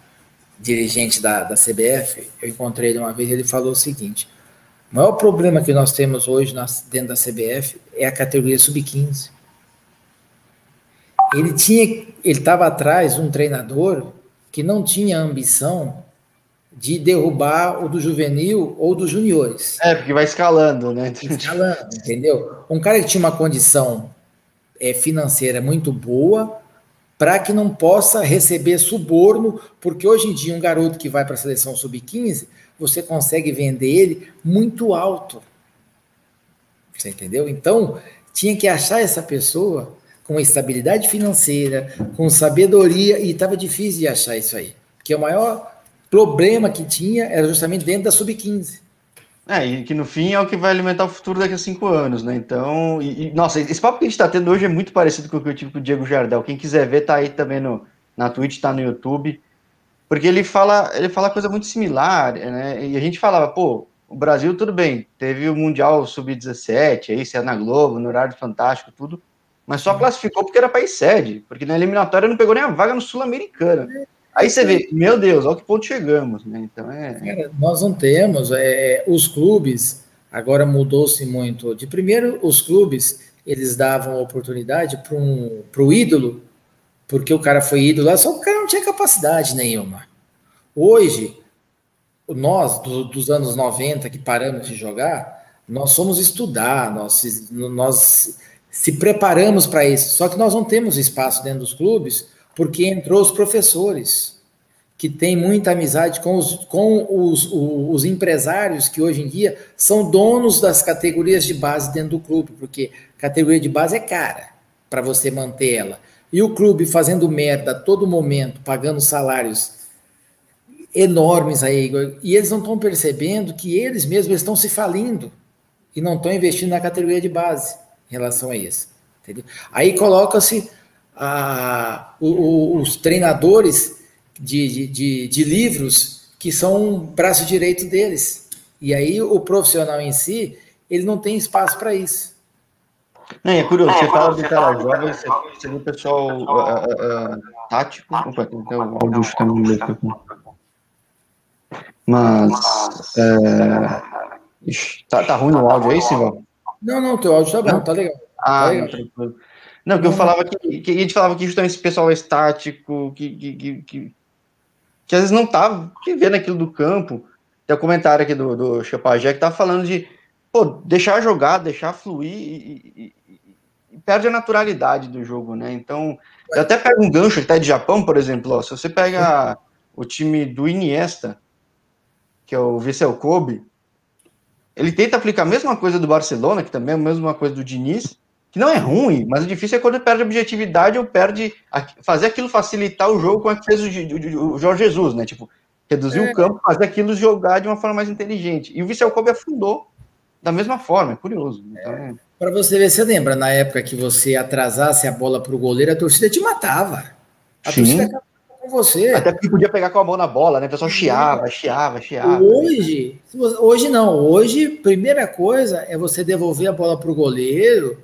dirigente da, da CBF, eu encontrei ele uma vez ele falou o seguinte: o maior problema que nós temos hoje dentro da CBF é a categoria sub-15. Ele tinha, ele estava atrás de um treinador que não tinha ambição de derrubar o do juvenil ou dos juniores. É, porque vai escalando, né? Escalando, entendeu? Um cara que tinha uma condição é, financeira muito boa para que não possa receber suborno, porque hoje em dia um garoto que vai para a seleção sub-15, você consegue vender ele muito alto. Você entendeu? Então, tinha que achar essa pessoa com estabilidade financeira, com sabedoria, e estava difícil de achar isso aí. Porque o maior problema que tinha era justamente dentro da sub-15. É, e que no fim é o que vai alimentar o futuro daqui a cinco anos, né? Então, e, e, nossa, esse papo que a gente tá tendo hoje é muito parecido com o que eu tive com o Diego Jardel. Quem quiser ver, tá aí também no, na Twitch, tá no YouTube. Porque ele fala, ele fala coisa muito similar, né? E a gente falava, pô, o Brasil, tudo bem, teve o Mundial Sub-17, aí, se é na Globo, no horário fantástico, tudo, mas só classificou porque era país sede, porque na eliminatória não pegou nem a vaga no Sul-Americano. Aí você vê, meu Deus, olha que ponto chegamos, né? Então é. Cara, nós não temos. É, os clubes agora mudou-se muito. De primeiro, os clubes eles davam oportunidade para um, o ídolo, porque o cara foi ídolo lá, só que o cara não tinha capacidade nenhuma. Hoje, nós, do, dos anos 90 que paramos de jogar, nós somos estudar, nós, nós se preparamos para isso. Só que nós não temos espaço dentro dos clubes porque entrou os professores, que têm muita amizade com, os, com os, os, os empresários que hoje em dia são donos das categorias de base dentro do clube, porque categoria de base é cara para você manter ela. E o clube fazendo merda a todo momento, pagando salários enormes aí, e eles não estão percebendo que eles mesmos estão se falindo e não estão investindo na categoria de base em relação a isso. Entendeu? Aí coloca-se a, o, os treinadores de, de, de, livros que são o braço direito deles. E aí o profissional em si, ele não tem espaço para isso. É, é curioso, você fala de tela jovem, você, você vê o pessoal uh, uh, tático. Opa, tem o áudio também aqui. Mas. É, tá, tá ruim o áudio aí, Silvão? Não, não, teu áudio tá bom, tá legal. Ah, tá legal. Não, que eu falava que, que a gente falava que justamente esse pessoal estático, que, que, que, que, às vezes não tá vendo aquilo do campo. Tem um comentário aqui do, do Chapagé que tá falando de pô, deixar jogar, deixar fluir e, e, e, perde a naturalidade do jogo, né? Então, eu até pego um gancho tá de Japão, por exemplo, ó, se você pega o time do Iniesta, que é o Vissel Kobe, ele tenta aplicar a mesma coisa do Barcelona, que também é a mesma coisa do Diniz, que não é ruim, mas o difícil é quando perde objetividade ou perde fazer aquilo facilitar o jogo como é que fez o, o Jorge Jesus, né? Tipo, reduzir é. o campo, fazer aquilo jogar de uma forma mais inteligente. E o Vissel Kobe afundou da mesma forma, é curioso. Então, é. Para você ver, você lembra na época que você atrasasse a bola para o goleiro, a torcida te matava. A Sim. torcida acabava com você. Até porque podia pegar com a mão na bola, né? O pessoal chiava, chiava, chiava. Hoje, hoje não. Hoje, primeira coisa é você devolver a bola para o goleiro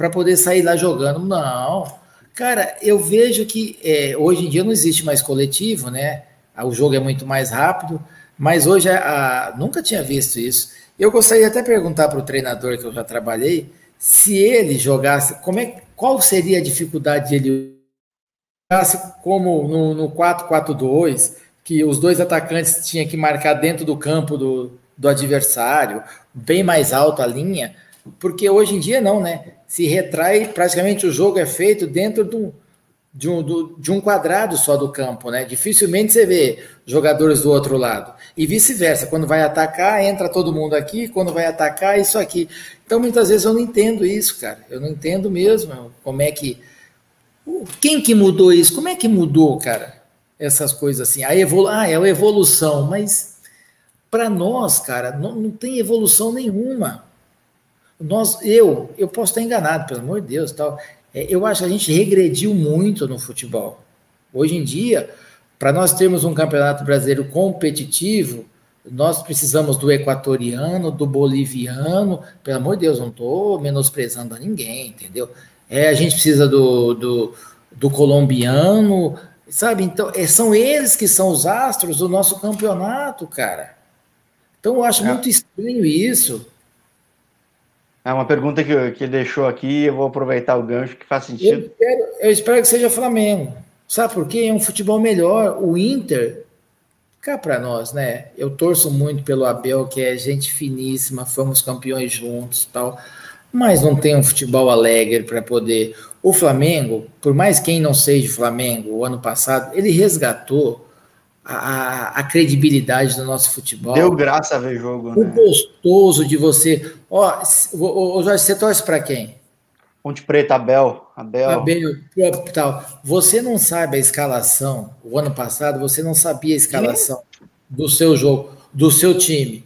para poder sair lá jogando. Não. Cara, eu vejo que é, hoje em dia não existe mais coletivo, né? O jogo é muito mais rápido, mas hoje a, a, nunca tinha visto isso. Eu gostaria até perguntar para o treinador que eu já trabalhei se ele jogasse, como é, qual seria a dificuldade de ele jogasse como no, no 4-4-2, que os dois atacantes tinham que marcar dentro do campo do, do adversário, bem mais alto a linha, porque hoje em dia não, né? se retrai, praticamente o jogo é feito dentro de um, de um, quadrado só do campo, né? Dificilmente você vê jogadores do outro lado. E vice-versa, quando vai atacar, entra todo mundo aqui, quando vai atacar, isso aqui. Então, muitas vezes eu não entendo isso, cara. Eu não entendo mesmo como é que. Quem que mudou isso? Como é que mudou, cara? Essas coisas assim. A evolu... Ah, é a evolução, mas para nós, cara, não, não tem evolução nenhuma. Nós, eu, eu posso estar enganado, pelo amor de Deus, tal. É, eu acho que a gente regrediu muito no futebol. Hoje em dia, para nós termos um campeonato brasileiro competitivo, nós precisamos do equatoriano, do boliviano, pelo amor de Deus, não estou menosprezando a ninguém, entendeu? É, a gente precisa do, do, do colombiano, sabe? Então, é, são eles que são os astros do nosso campeonato, cara. Então, eu acho é. muito estranho isso. É uma pergunta que, que deixou aqui, eu vou aproveitar o gancho que faz sentido. Eu espero, eu espero que seja Flamengo. Sabe por quê? É um futebol melhor. O Inter, cá para nós, né? Eu torço muito pelo Abel, que é gente finíssima, fomos campeões juntos tal, mas não tem um futebol alegre para poder. O Flamengo, por mais quem não seja Flamengo, o ano passado, ele resgatou a, a, credibilidade do nosso futebol. Deu graça ver jogo. O né? gostoso de você. Ó, o, Jorge, você torce para quem? Ponte Preta, Abel. Abel. Abel, tal. Você não sabe a escalação. O ano passado você não sabia a escalação do seu jogo, do seu time.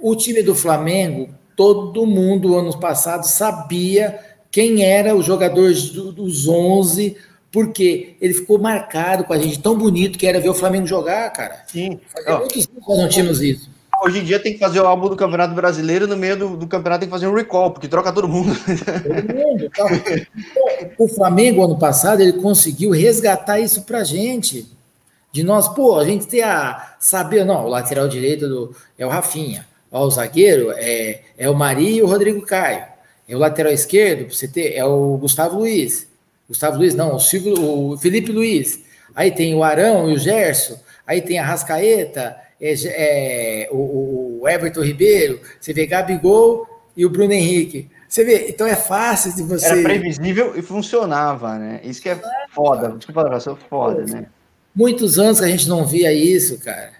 O time do Flamengo, todo mundo ano passado sabia quem era os jogadores dos 11 porque ele ficou marcado com a gente, tão bonito que era ver o Flamengo jogar, cara. Sim. Fazia muitos anos nós não tínhamos isso. Hoje em dia tem que fazer o álbum do Campeonato Brasileiro, no meio do, do campeonato tem que fazer um recall, porque troca todo mundo. Todo mundo. Tá? o Flamengo, ano passado, ele conseguiu resgatar isso pra gente. De nós, pô, a gente ter a saber, não, o lateral direito do, é o Rafinha. Ó, o zagueiro é, é o Mari e o Rodrigo Caio. É o lateral esquerdo, você ter, é o Gustavo Luiz. Gustavo Luiz, não, o, Silvio, o Felipe Luiz. Aí tem o Arão e o Gerson. Aí tem a Rascaeta, é, é, o, o, Everton Ribeiro. Você vê Gabigol e o Bruno Henrique. Você vê, então é fácil de você. Era previsível e funcionava, né? Isso que é foda. Desculpa, eu foda, né? Muitos anos que a gente não via isso, cara.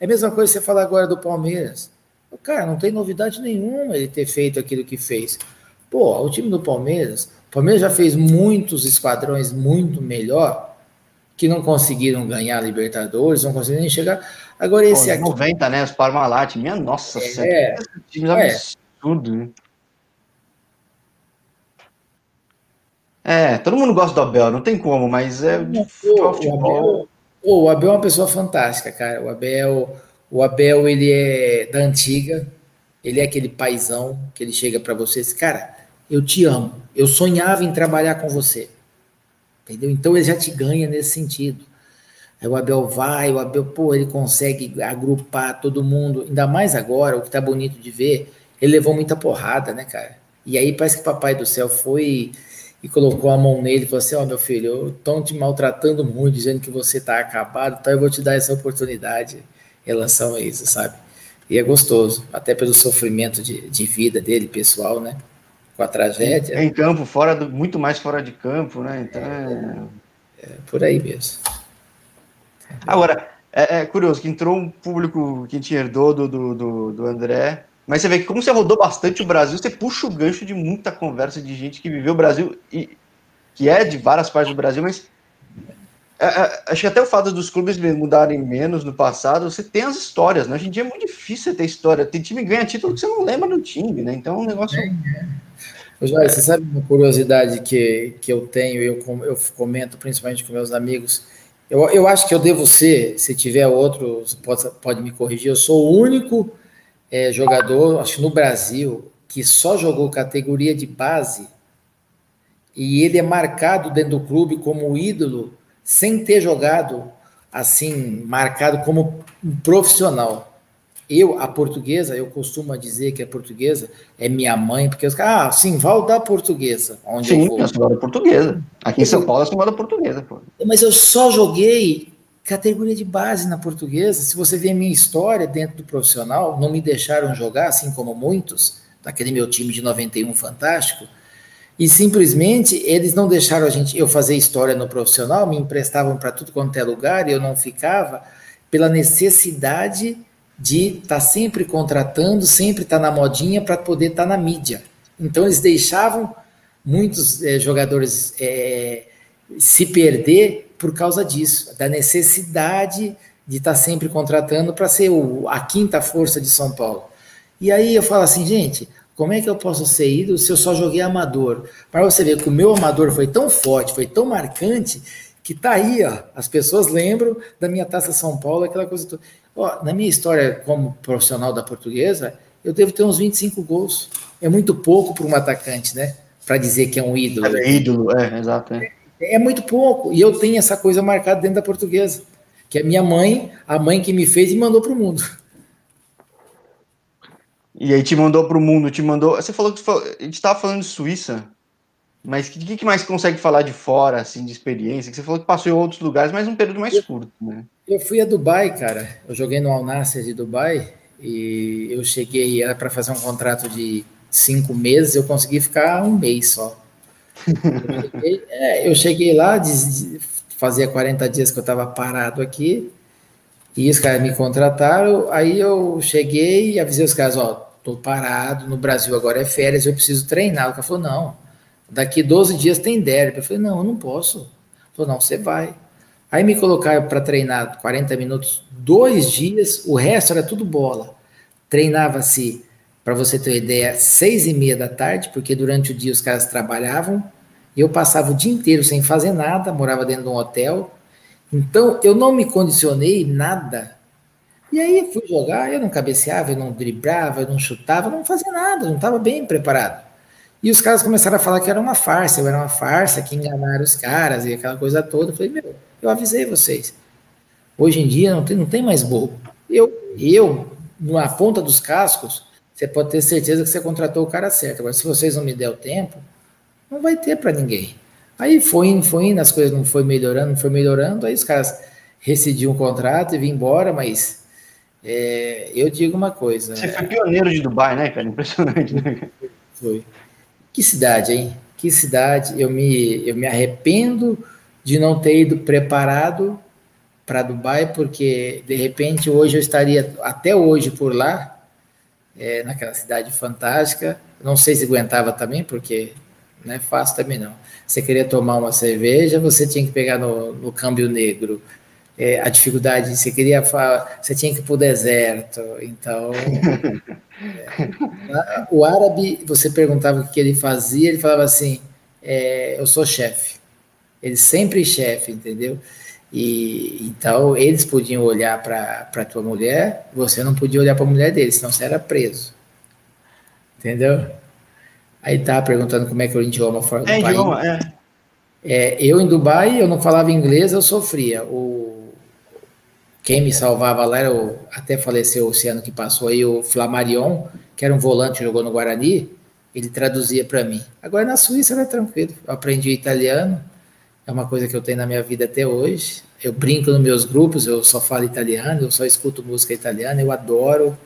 É a mesma coisa que você falar agora do Palmeiras. Cara, não tem novidade nenhuma ele ter feito aquilo que fez. Pô, o time do Palmeiras Palmeiras já fez muitos esquadrões muito melhor que não conseguiram ganhar a Libertadores, não conseguiram nem chegar. Agora esse Pô, aqui. 90, né? Os Parmalat, minha nossa, é, time é. absurdo, né? É, todo mundo gosta do Abel, não tem como, mas é não, pô, futebol. O Abel, o Abel é uma pessoa fantástica, cara. O Abel, o Abel ele é da antiga, ele é aquele paizão que ele chega para vocês, cara eu te amo, eu sonhava em trabalhar com você. Entendeu? Então ele já te ganha nesse sentido. Aí o Abel vai, o Abel, pô, ele consegue agrupar todo mundo, ainda mais agora, o que tá bonito de ver, ele levou muita porrada, né, cara? E aí parece que o papai do céu foi e colocou a mão nele e falou assim: Ó, oh, meu filho, eu tô te maltratando muito, dizendo que você tá acabado, então eu vou te dar essa oportunidade em relação a isso, sabe? E é gostoso, até pelo sofrimento de, de vida dele, pessoal, né? Com a tragédia. É em campo, fora do, muito mais fora de campo, né? Então é, é, é por aí mesmo. Agora, é, é, curioso que entrou um público que a gente herdou do, do, do, do, André, mas você vê que como você rodou bastante o Brasil, você puxa o gancho de muita conversa de gente que viveu o Brasil e que é de várias partes do Brasil, mas é, é, acho que até o fato dos clubes mudarem menos no passado, você tem as histórias, né? Hoje em dia é muito difícil você ter história. Tem time que ganha título que você não lembra do time, né? Então é um negócio. É, é. Joia, você sabe uma curiosidade que, que eu tenho, eu, eu comento principalmente com meus amigos. Eu, eu acho que eu devo ser, se tiver outro, pode, pode me corrigir, eu sou o único é, jogador, acho no Brasil, que só jogou categoria de base e ele é marcado dentro do clube como ídolo sem ter jogado assim, marcado como um profissional. Eu, a portuguesa, eu costumo dizer que a portuguesa é minha mãe, porque os caras, ah, sim, Val da portuguesa. Onde sim, eu vou. sou da portuguesa. Aqui em São Paulo eu sou da portuguesa. Pô. Mas eu só joguei categoria de base na portuguesa. Se você ver a minha história dentro do profissional, não me deixaram jogar, assim como muitos, daquele meu time de 91 fantástico, e simplesmente eles não deixaram a gente eu fazer história no profissional, me emprestavam para tudo quanto é lugar e eu não ficava pela necessidade de estar tá sempre contratando, sempre estar tá na modinha para poder estar tá na mídia. Então eles deixavam muitos é, jogadores é, se perder por causa disso, da necessidade de estar tá sempre contratando para ser o, a quinta força de São Paulo. E aí eu falo assim, gente, como é que eu posso ser ídolo se eu só joguei amador? Para você ver que o meu amador foi tão forte, foi tão marcante, que tá aí, ó. As pessoas lembram da minha taça São Paulo, aquela coisa toda. Ó, na minha história como profissional da portuguesa, eu devo ter uns 25 gols. É muito pouco para um atacante, né? Para dizer que é um ídolo. É ídolo, é, exato. É. é muito pouco. E eu tenho essa coisa marcada dentro da portuguesa. Que é minha mãe, a mãe que me fez e mandou para o mundo. E aí te mandou para o mundo, te mandou. Você falou que a gente estava falando de Suíça, mas o que, que, mais consegue falar de fora, assim, de experiência? Que você falou que passou em outros lugares, mas um período mais curto, né? Eu fui a Dubai, cara. Eu joguei no Al Nassr de Dubai e eu cheguei, era para fazer um contrato de cinco meses, eu consegui ficar um mês só. Eu cheguei, é, eu cheguei lá, fazia 40 dias que eu estava parado aqui, e os caras me contrataram, aí eu cheguei e avisei os caras, ó, tô parado, no Brasil agora é férias, eu preciso treinar. O cara falou, não, daqui 12 dias tem derby. Eu falei, não, eu não posso. Ele não, você vai. Aí me colocaram para treinar 40 minutos, dois dias, o resto era tudo bola. Treinava-se, para você ter uma ideia, seis e meia da tarde, porque durante o dia os caras trabalhavam, e eu passava o dia inteiro sem fazer nada, morava dentro de um hotel, então eu não me condicionei nada e aí fui jogar, eu não cabeceava, eu não driblava, eu não chutava, eu não fazia nada, não estava bem preparado. E os caras começaram a falar que era uma farsa, eu era uma farsa, que enganaram os caras e aquela coisa toda. Eu falei, meu, eu avisei vocês. Hoje em dia não tem, não tem mais bobo. Eu, eu, na ponta dos cascos, você pode ter certeza que você contratou o cara certo. Agora, se vocês não me der o tempo, não vai ter para ninguém. Aí foi indo, foi indo, as coisas não foi melhorando, não foi melhorando, aí os caras rescindiam o contrato e vim embora, mas é, eu digo uma coisa. Você foi pioneiro de Dubai, né, cara? Impressionante, né? Foi. Que cidade, hein? Que cidade. Eu me, eu me arrependo de não ter ido preparado para Dubai, porque de repente hoje eu estaria até hoje por lá, é, naquela cidade fantástica. Não sei se aguentava também, porque não é fácil também não. Você queria tomar uma cerveja, você tinha que pegar no, no câmbio negro é, a dificuldade, você queria falar, você tinha que ir para o deserto, então é, o árabe, você perguntava o que ele fazia, ele falava assim, é, eu sou chefe, ele sempre chefe, entendeu? E então eles podiam olhar para a tua mulher, você não podia olhar para a mulher deles, senão você era preso, entendeu? Aí tá perguntando como é que é o idioma fora do é, país. Idioma, é. É, eu em Dubai, eu não falava inglês, eu sofria. O, quem me salvava lá era o, até faleceu o ano que passou aí, o Flamarion, que era um volante jogou no Guarani, ele traduzia para mim. Agora na Suíça era tranquilo, eu aprendi italiano, é uma coisa que eu tenho na minha vida até hoje. Eu brinco nos meus grupos, eu só falo italiano, eu só escuto música italiana, eu adoro,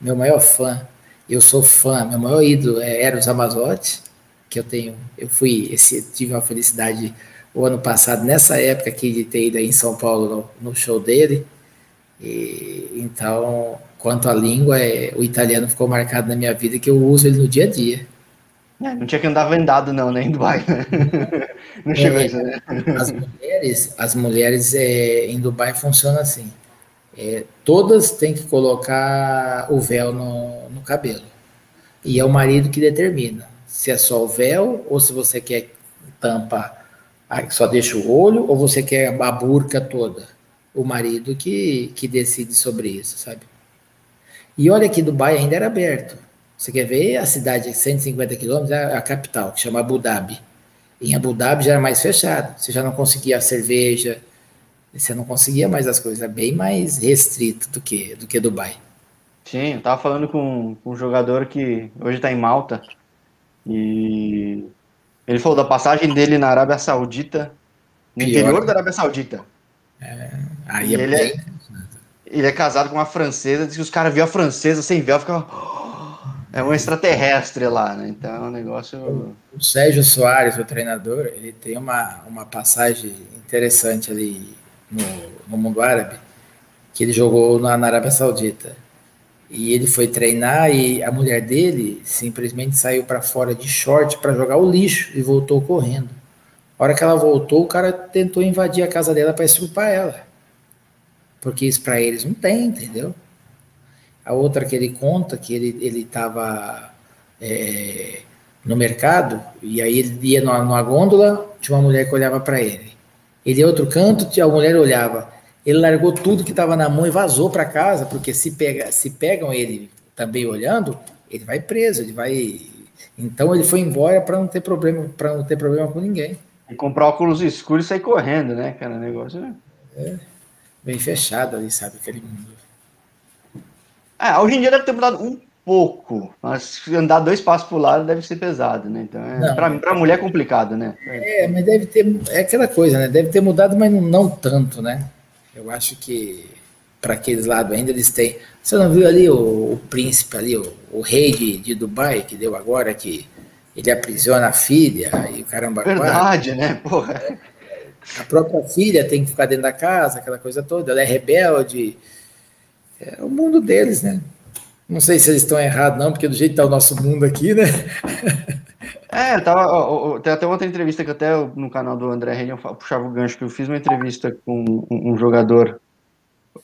meu maior fã, eu sou fã, meu maior ídolo é Eros Amazotti, que eu tenho, eu fui, esse, tive uma felicidade o ano passado, nessa época aqui de ter ido aí em São Paulo no, no show dele, e, então, quanto à língua, é, o italiano ficou marcado na minha vida que eu uso ele no dia a dia. É, não tinha que andar vendado não, nem né, em Dubai. Né? Não chegou é, isso, né? As mulheres, as mulheres é, em Dubai funciona assim. É, todas têm que colocar o véu no, no cabelo. E é o marido que determina se é só o véu ou se você quer tampa, só deixa o olho ou você quer a burca toda o marido que, que decide sobre isso, sabe? E olha que Dubai ainda era aberto. Você quer ver a cidade de 150 quilômetros, é a capital, que chama Abu Dhabi. Em Abu Dhabi já era mais fechado. Você já não conseguia a cerveja, você não conseguia mais as coisas. É bem mais restrito do que, do que Dubai. Sim, eu tava falando com, com um jogador que hoje está em Malta. E ele falou da passagem dele na Arábia Saudita, no Pior. interior da Arábia Saudita. É, aí é ele, é, ele é casado com uma francesa, diz que os caras viam a francesa sem véu, ficava. É um extraterrestre lá, né? Então é um negócio. O Sérgio Soares, o treinador, ele tem uma, uma passagem interessante ali no, no mundo árabe, que ele jogou na, na Arábia Saudita. E ele foi treinar e a mulher dele simplesmente saiu para fora de short para jogar o lixo e voltou correndo. A hora que ela voltou, o cara tentou invadir a casa dela para estrupar ela. porque isso para eles não tem, entendeu? A outra que ele conta que ele estava é, no mercado e aí ele ia numa, numa gôndola, tinha uma mulher que olhava para ele. Ele ia outro canto, a mulher olhava. Ele largou tudo que estava na mão e vazou para casa, porque se, pega, se pegam ele também olhando, ele vai preso, ele vai. Então ele foi embora para não ter problema, para não ter problema com ninguém. E comprar óculos escuros e sair correndo, né, cara? Negócio, né? É, bem fechado ali, sabe, aquele mundo. É, hoje em dia deve ter mudado um pouco, mas andar dois passos para o lado deve ser pesado, né? Então, é, para a mulher é complicado, né? É, mas deve ter, é aquela coisa, né? Deve ter mudado, mas não, não tanto, né? Eu acho que para aqueles lados ainda eles têm. Você não viu ali o, o príncipe ali, o, o rei de, de, Dubai, que deu agora, que ele aprisiona a filha e o caramba. Verdade, quatro. né? Porra. A própria filha tem que ficar dentro da casa, aquela coisa toda, ela é rebelde. É o mundo deles, né? Não sei se eles estão errados, não, porque do jeito que está o nosso mundo aqui, né? É, tava, ó, ó, tem até outra entrevista que até no canal do André Renan puxava o gancho, que eu fiz uma entrevista com um, um, jogador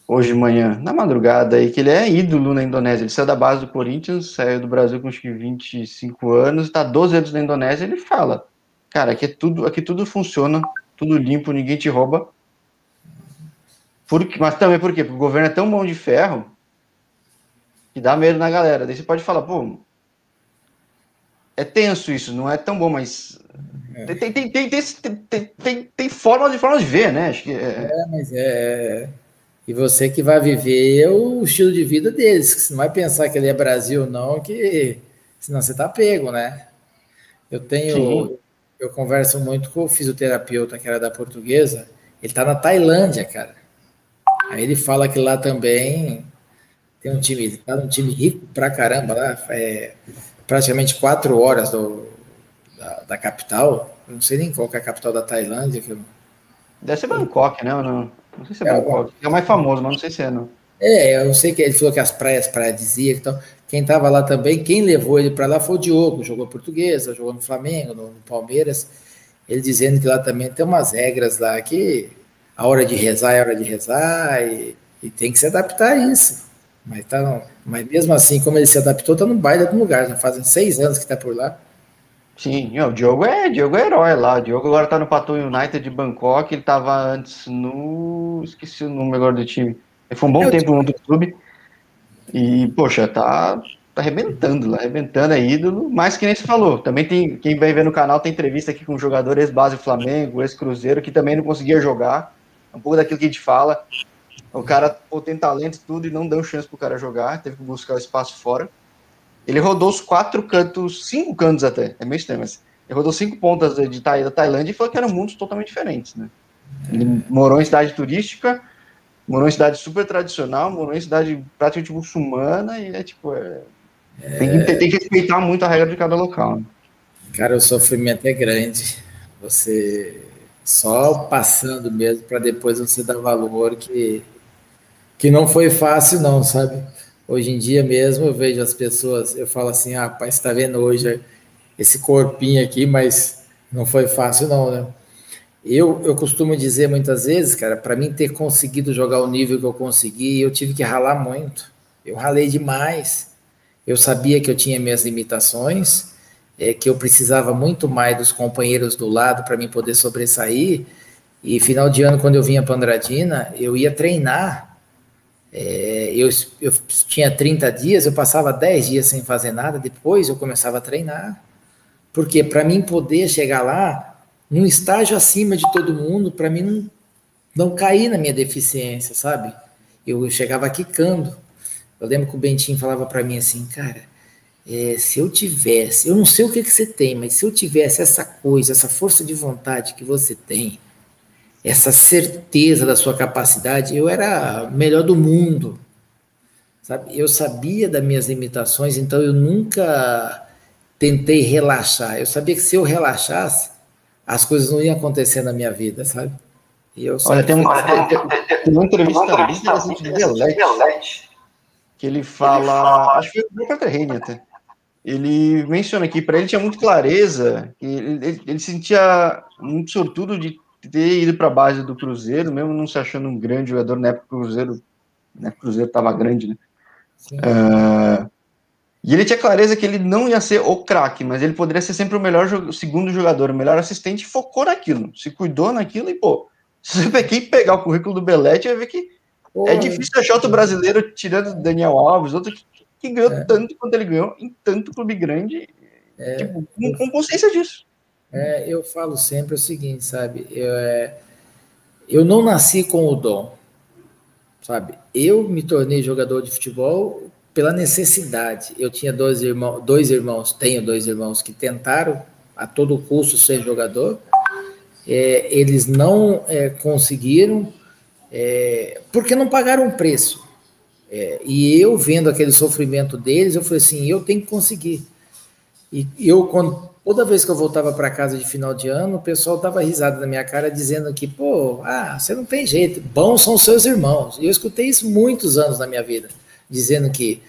hoje de manhã, na madrugada, aí, que ele é ídolo na Indonésia. Ele saiu da base do Corinthians, saiu do Brasil com acho que 25 anos, está 12 anos na Indonésia, ele fala, cara, aqui, é tudo, aqui tudo funciona, tudo limpo, ninguém te rouba. Por, mas também por quê? Porque o governo é tão bom de ferro que dá medo na galera. Daí você pode falar, pô, é tenso isso, não é tão bom, mas é. tem, tem, tem, tem, tem, tem, forma de forma de ver, né? Acho que é... é, mas é. E você que vai viver o estilo de vida deles, que você não vai pensar que ele é Brasil, não, que senão você tá pego, né? Eu tenho. Sim. Eu converso muito com o fisioterapeuta que era da portuguesa, ele tá na Tailândia, cara. Aí ele fala que lá também tem um time, tá num time rico pra caramba lá, é praticamente quatro horas do, da, da, capital. Eu não sei nem qual é a capital da Tailândia. Que eu... Deve ser Bangkok, né? Não, não sei se é, é Bangkok. É o mais famoso, mas não sei se é, não. É, eu sei que ele falou que as praias paradisíacas então Quem estava lá também, quem levou ele para lá foi o Diogo, jogou portuguesa, jogou no Flamengo, no, no, Palmeiras. Ele dizendo que lá também tem umas regras lá que a hora de rezar é a hora de rezar e, e tem que se adaptar a isso. Mas, tá, mas mesmo assim, como ele se adaptou, tá no baile do lugar. Já fazem seis anos que tá por lá. Sim, o Diogo é, Diogo é herói lá. O Diogo agora tá no Pato United de Bangkok. Ele tava antes no. Esqueci o nome agora do time. Ele foi um bom Eu tempo no clube. E, poxa, tá, tá arrebentando lá, arrebentando, é ídolo. Mas que nem você falou, também tem. Quem vai ver no canal tem entrevista aqui com um jogador ex-base Flamengo, ex-Cruzeiro, que também não conseguia jogar. É um pouco daquilo que a gente fala. O cara pô, tem talento e tudo e não deu chance pro cara jogar, teve que buscar o espaço fora. Ele rodou os quatro cantos, cinco cantos até, é meio estranho, mas ele rodou cinco pontas de, da Tailândia e falou que eram mundos totalmente diferentes, né? Ele morou em cidade turística, morou em cidade super tradicional, morou em cidade praticamente muçulmana e é tipo. É, é... Tem, que, tem, que, respeitar muito a regra de cada local. Né? Cara, o sofrimento é grande. Você só passando mesmo para depois você dar valor que que não foi fácil, não, sabe? Hoje em dia mesmo eu vejo as pessoas, eu falo assim, ah, pai, você tá vendo hoje esse corpinho aqui, mas não foi fácil, não, né? Eu, eu costumo dizer muitas vezes, cara, para mim ter conseguido jogar o nível que eu consegui, eu tive que ralar muito. Eu ralei demais. Eu sabia que eu tinha minhas limitações, é, que eu precisava muito mais dos companheiros do lado para mim poder sobressair. E final de ano, quando eu vinha para Andradina, eu ia treinar é, eu, eu tinha 30 dias, eu passava 10 dias sem fazer nada, depois eu começava a treinar. Porque para mim poder chegar lá, num estágio acima de todo mundo, para mim não, não cair na minha deficiência, sabe? Eu chegava quicando. Eu lembro que o Bentinho falava para mim assim, cara, é, se eu tivesse, eu não sei o que, que você tem, mas se eu tivesse essa coisa, essa força de vontade que você tem, essa certeza da sua capacidade, eu era melhor do mundo. Sabe? Eu sabia das minhas limitações, então eu nunca tentei relaxar. Eu sabia que se eu relaxasse, as coisas não iam acontecer na minha vida, sabe? E eu Olha, tem, um, tem, tem uma entrevista Delete, que ele fala, acho que foi o Peter até. Ele menciona que para ele tinha muito clareza, que ele, ele, ele sentia muito sortudo de ter ido para a base do Cruzeiro, mesmo não se achando um grande jogador, na época o Cruzeiro, né, o Cruzeiro estava grande, né? Uh, e ele tinha clareza que ele não ia ser o craque, mas ele poderia ser sempre o melhor o segundo jogador, o melhor assistente, focou naquilo, se cuidou naquilo e, pô, se você quem pegar o currículo do Belete, vai ver que é difícil achar outro brasileiro, tirando Daniel Alves, outro que, que ganhou é. tanto quanto ele ganhou em tanto clube grande, é. tipo, com, com, consciência disso. É, eu falo sempre o seguinte, sabe? Eu, é, eu não nasci com o dom, sabe? Eu me tornei jogador de futebol pela necessidade. Eu tinha dois irmãos, dois irmãos, tenho dois irmãos que tentaram a todo custo ser jogador. É, eles não é, conseguiram é, porque não pagaram o preço. É, e eu vendo aquele sofrimento deles, eu falei assim, eu tenho que conseguir. E eu, quando, toda vez que eu voltava para casa de final de ano, o pessoal dava risada na minha cara, dizendo que, pô, ah, você não tem jeito, bons são seus irmãos. E eu escutei isso muitos anos na minha vida, dizendo que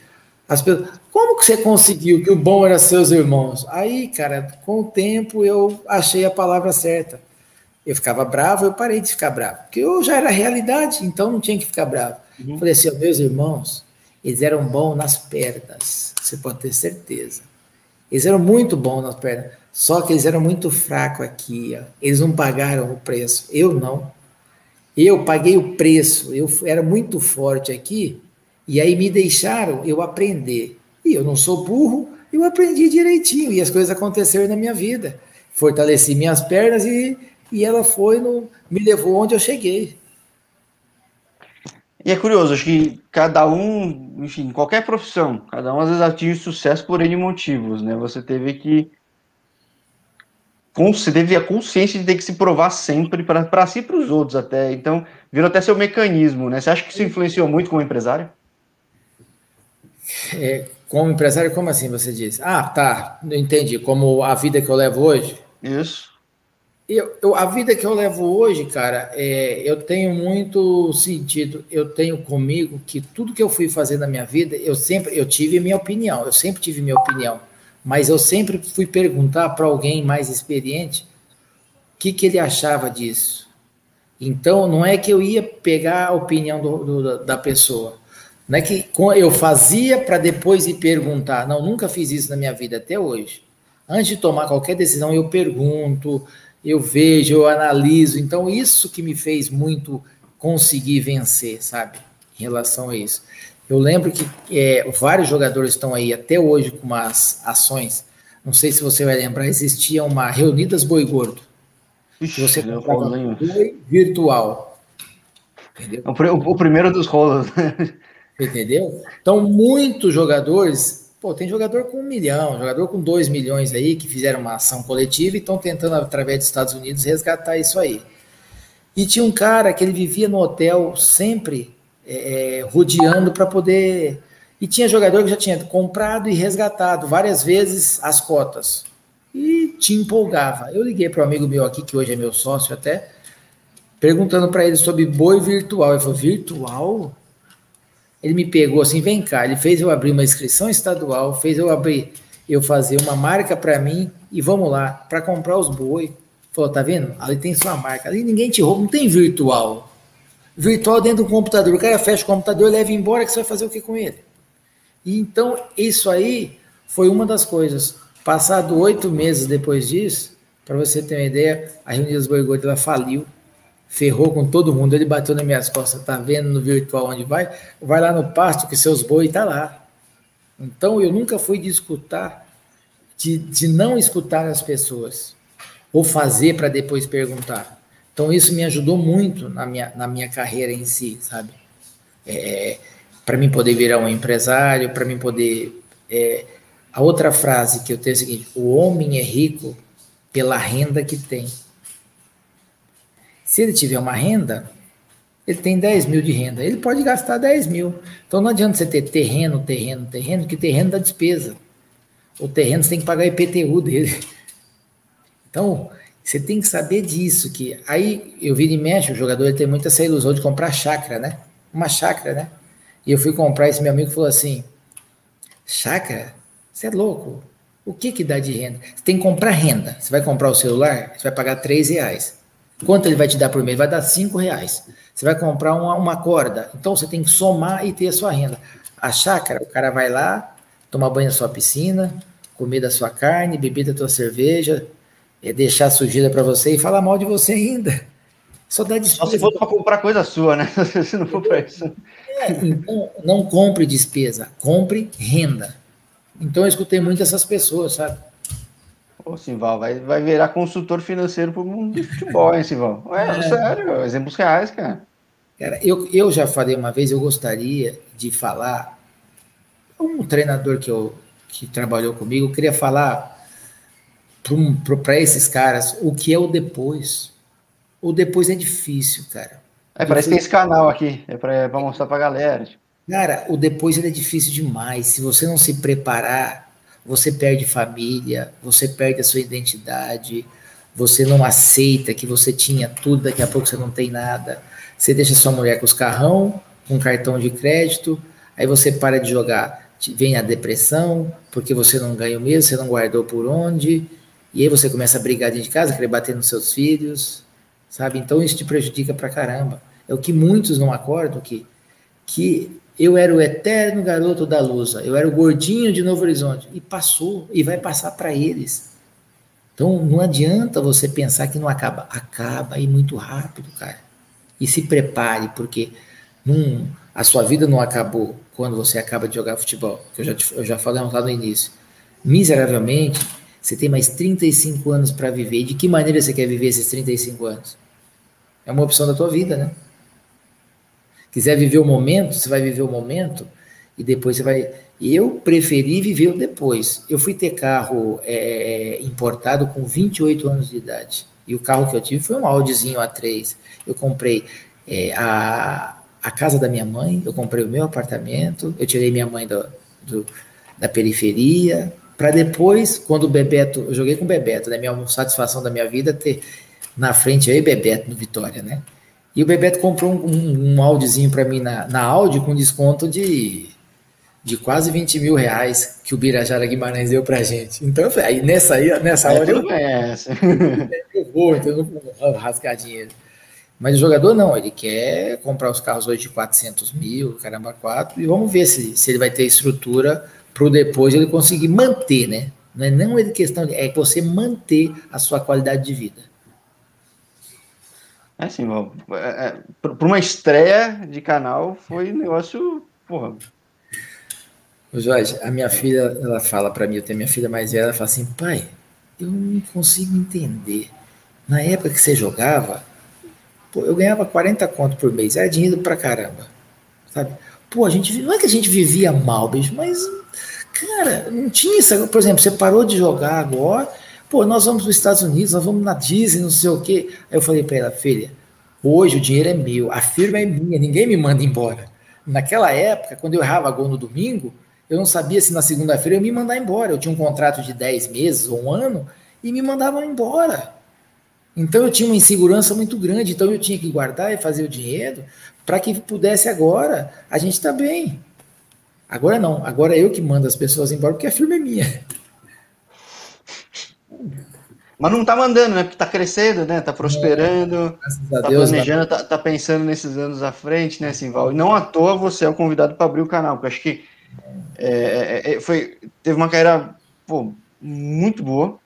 as pessoas, como que você conseguiu que o bom era seus irmãos? Aí, cara, com o tempo eu achei a palavra certa. Eu ficava bravo, eu parei de ficar bravo, porque eu já era realidade, então não tinha que ficar bravo. Uhum. Falei assim, meus irmãos, eles eram bons nas pernas, você pode ter certeza. Eles eram muito bons nas pernas, só que eles eram muito fracos aqui, ó. eles não pagaram o preço, eu não. Eu paguei o preço, eu era muito forte aqui, e aí me deixaram eu aprender. E eu não sou burro, eu aprendi direitinho, e as coisas aconteceram na minha vida. Fortaleci minhas pernas e e ela foi no, me levou onde eu cheguei. E é curioso, acho que cada um, enfim, qualquer profissão, cada um às vezes atinge sucesso por N motivos, né? Você teve que. Você teve a consciência de ter que se provar sempre para si e para os outros até. Então, virou até seu mecanismo, né? Você acha que isso influenciou muito como empresário? É, como empresário, como assim você diz? Ah, tá, entendi. Como a vida que eu levo hoje? Isso. Eu, eu, a vida que eu levo hoje, cara, é, eu tenho muito sentido. Eu tenho comigo que tudo que eu fui fazer na minha vida, eu sempre, eu tive minha opinião. Eu sempre tive minha opinião, mas eu sempre fui perguntar para alguém mais experiente o que, que ele achava disso. Então, não é que eu ia pegar a opinião do, do, da pessoa. Não é que eu fazia para depois ir perguntar. Não, nunca fiz isso na minha vida até hoje. Antes de tomar qualquer decisão, eu pergunto, eu vejo, eu analiso. Então, isso que me fez muito conseguir vencer, sabe? Em relação a isso. Eu lembro que é, vários jogadores estão aí até hoje com umas ações. Não sei se você vai lembrar, existia uma Reunidas Boi Gordo. Ixi, você comprava boi virtual. Entendeu? O, o primeiro dos rolos. Entendeu? Então, muitos jogadores Pô, tem jogador com um milhão, jogador com dois milhões aí que fizeram uma ação coletiva e estão tentando, através dos Estados Unidos, resgatar isso aí. E tinha um cara que ele vivia no hotel sempre é, é rodeando para poder. E tinha jogador que já tinha comprado e resgatado várias vezes as cotas. E te empolgava. Eu liguei para um amigo meu aqui, que hoje é meu sócio até, perguntando para ele sobre boi virtual. Ele falou: virtual? Ele me pegou assim, vem cá, ele fez eu abrir uma inscrição estadual, fez eu abrir, eu fazer uma marca para mim e vamos lá, para comprar os boi. Falou, tá vendo? Ali tem sua marca. Ali ninguém te rouba, não tem virtual. Virtual dentro do computador. O cara fecha o computador, leva embora, que você vai fazer o que com ele? E então, isso aí foi uma das coisas. Passado oito meses depois disso, para você ter uma ideia, a Reunião dos Boi ela faliu ferrou com todo mundo. Ele bateu nas minhas costas, tá vendo no virtual onde vai? Vai lá no pasto que seus boi tá lá. Então eu nunca fui de escutar, de, de não escutar as pessoas, ou fazer para depois perguntar. Então isso me ajudou muito na minha, na minha carreira em si, sabe? É, para mim poder virar um empresário, para mim poder. É, a outra frase que eu tenho é a seguinte: o homem é rico pela renda que tem. Se ele tiver uma renda, ele tem 10 mil de renda, ele pode gastar 10 mil. Então não adianta você ter terreno, terreno, terreno, que terreno dá despesa. O terreno você tem que pagar IPTU dele. Então, você tem que saber disso, que aí eu vi de mexe, o jogador tem muita essa ilusão de comprar chácara, né? Uma chácara, né? E eu fui comprar, esse meu amigo falou assim, chácara? Você é louco? O que que dá de renda? Você tem que comprar renda. Você vai comprar o celular, você vai pagar 3 reais. Quanto ele vai te dar por mês? Vai dar cinco reais. Você vai comprar uma, uma corda. Então você tem que somar e ter a sua renda. A chácara, o cara vai lá, tomar banho na sua piscina, comer da sua carne, beber da tua cerveja, é deixar sujeira para você e falar mal de você ainda. Só dá despesa. Só se for para comprar coisa sua, né? se não for para isso. É, então, não compre despesa, compre renda. Então eu escutei muito essas pessoas, sabe? Ô, Simval, vai, vai virar consultor financeiro para o mundo de futebol, hein, Simval? É, é, sério, exemplos reais, cara. Cara, eu, eu já falei uma vez, eu gostaria de falar, um treinador que, eu, que trabalhou comigo, eu queria falar para esses caras o que é o depois. O depois é difícil, cara. É, parece que tem esse canal aqui, é para mostrar para galera. Tipo. Cara, o depois ele é difícil demais. Se você não se preparar, você perde família, você perde a sua identidade, você não aceita que você tinha tudo, daqui a pouco você não tem nada. Você deixa sua mulher com os carrão, com cartão de crédito, aí você para de jogar, vem a depressão, porque você não ganhou mesmo, você não guardou por onde, e aí você começa a brigar dentro de casa, querer bater nos seus filhos, sabe? Então isso te prejudica pra caramba. É o que muitos não acordam que que eu era o eterno garoto da Lusa, eu era o gordinho de Novo Horizonte e passou e vai passar para eles. Então não adianta você pensar que não acaba, acaba e muito rápido, cara. E se prepare porque a sua vida não acabou quando você acaba de jogar futebol, que eu já, eu já falei lá no início. Miseravelmente, você tem mais 35 anos para viver. E de que maneira você quer viver esses 35 anos? É uma opção da tua vida, né? Quiser viver o momento, você vai viver o momento e depois você vai. Eu preferi viver o depois. Eu fui ter carro é, é importado com 28 anos de idade. E o carro que eu tive foi um Audizinho A3. Eu comprei é, a, a casa da minha mãe, eu comprei o meu apartamento, eu tirei minha mãe do, do da periferia, para depois, quando o Bebeto, eu joguei com o Bebeto, né? Minha satisfação da minha vida ter na frente aí Bebeto no Vitória, né? E o Bebeto comprou um, um, um Audizinho para mim na, na Audi com desconto de, de quase 20 mil reais que o Birajara Guimarães deu pra gente. Então, aí nessa aí, nessa é, hora eu, eu vou, então eu não vou rasgar dinheiro. Mas o jogador não, ele quer comprar os carros hoje de 400 mil, caramba, quatro, e vamos ver se, se ele vai ter estrutura para depois ele conseguir manter, né? Não é não é questão de, é você manter a sua qualidade de vida. É assim, é, é, para uma estreia de canal foi um negócio, porra. Jorge, a minha filha, ela fala para mim, eu tenho minha filha mais velha, ela fala assim, pai, eu não consigo entender. Na época que você jogava, pô, eu ganhava 40 conto por mês, era dinheiro pra caramba, sabe? Pô, a gente, não é que a gente vivia mal, bicho, mas Cara, não tinha isso. Por exemplo, você parou de jogar agora, pô, nós vamos para os Estados Unidos, nós vamos na Disney, não sei o quê. Aí eu falei para ela, filha, hoje o dinheiro é meu, a firma é minha, ninguém me manda embora. Naquela época, quando eu errava gol no domingo, eu não sabia se na segunda-feira eu me mandar embora. Eu tinha um contrato de 10 meses ou um ano e me mandavam embora. Então eu tinha uma insegurança muito grande, então eu tinha que guardar e fazer o dinheiro para que pudesse agora a gente estar tá bem. Agora não, agora é eu que mando as pessoas embora porque a firma é minha. Mas não tá mandando, né? Porque tá crescendo, né? Tá prosperando, é, tá Deus, planejando, tá, tá, pensando nesses anos à frente, né, Simval? E não à toa você é o convidado para abrir o canal, porque acho que é, é, é, foi, teve uma carreira pô, muito boa.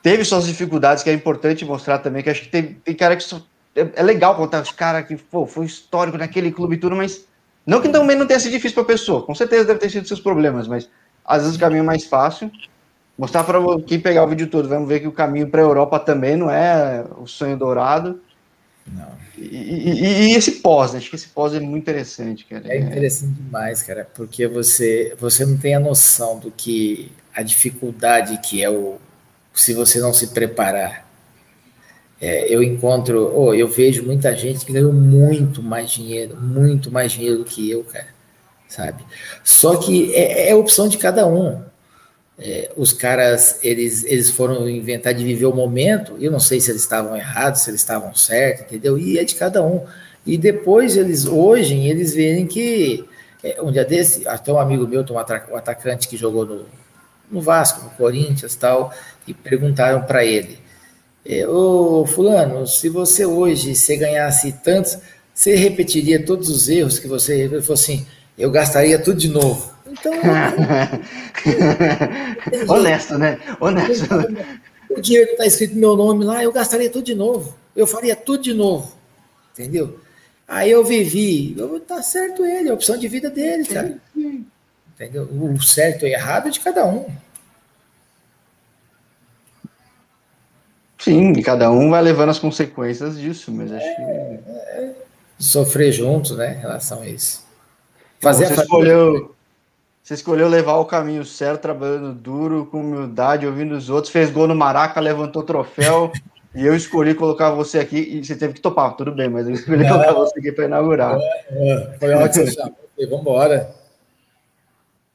Teve suas dificuldades, que é importante mostrar também, que acho que tem, tem cara que. Só, é, é, legal contar os caras que pô, foi histórico naquele clube e tudo, mas não que também não tenha sido difícil para a pessoa, com certeza deve ter sido seus problemas, mas às vezes o caminho é mais fácil. Mostrar para quem pegar o vídeo todo, vamos ver que o caminho para a Europa também não é o sonho dourado. Não. E, e, e, esse pós, né? Acho que esse pós é muito interessante, cara. É interessante demais, cara, porque você, você não tem a noção do que a dificuldade que é o se você não se preparar é, eu encontro, oh, eu vejo muita gente que ganhou muito mais dinheiro, muito mais dinheiro do que eu, cara, sabe? Só que é, é opção de cada um. É, os caras, eles, eles foram inventar de viver o momento, eu não sei se eles estavam errados, se eles estavam certos, entendeu? E é de cada um. E depois eles, hoje, eles veem que, é, um dia desse, até um amigo meu, um atacante que jogou no, no Vasco, no Corinthians tal, e perguntaram para ele, é, ô fulano, se você hoje você ganhasse tantos, você repetiria todos os erros que você ele falou assim, eu gastaria tudo de novo. Então, honesto, né? Honesto. O dinheiro está escrito meu nome lá, eu gastaria tudo de novo. Eu faria tudo de novo. Entendeu? Aí eu vivi, eu, tá certo ele, a opção de vida dele, sabe? Entendeu? O certo e errado é de cada um. Sim, cada um vai levando as consequências disso, mas acho que. É, é, sofrer juntos, né, em relação a isso. Fazer você, escolheu, você escolheu levar o caminho certo, trabalhando duro, com humildade, ouvindo os outros, fez gol no Maraca, levantou troféu. E eu escolhi colocar você aqui e você teve que topar, tudo bem, mas eu escolhi Não. colocar você aqui para inaugurar. É, é, foi ótimo, vamos embora.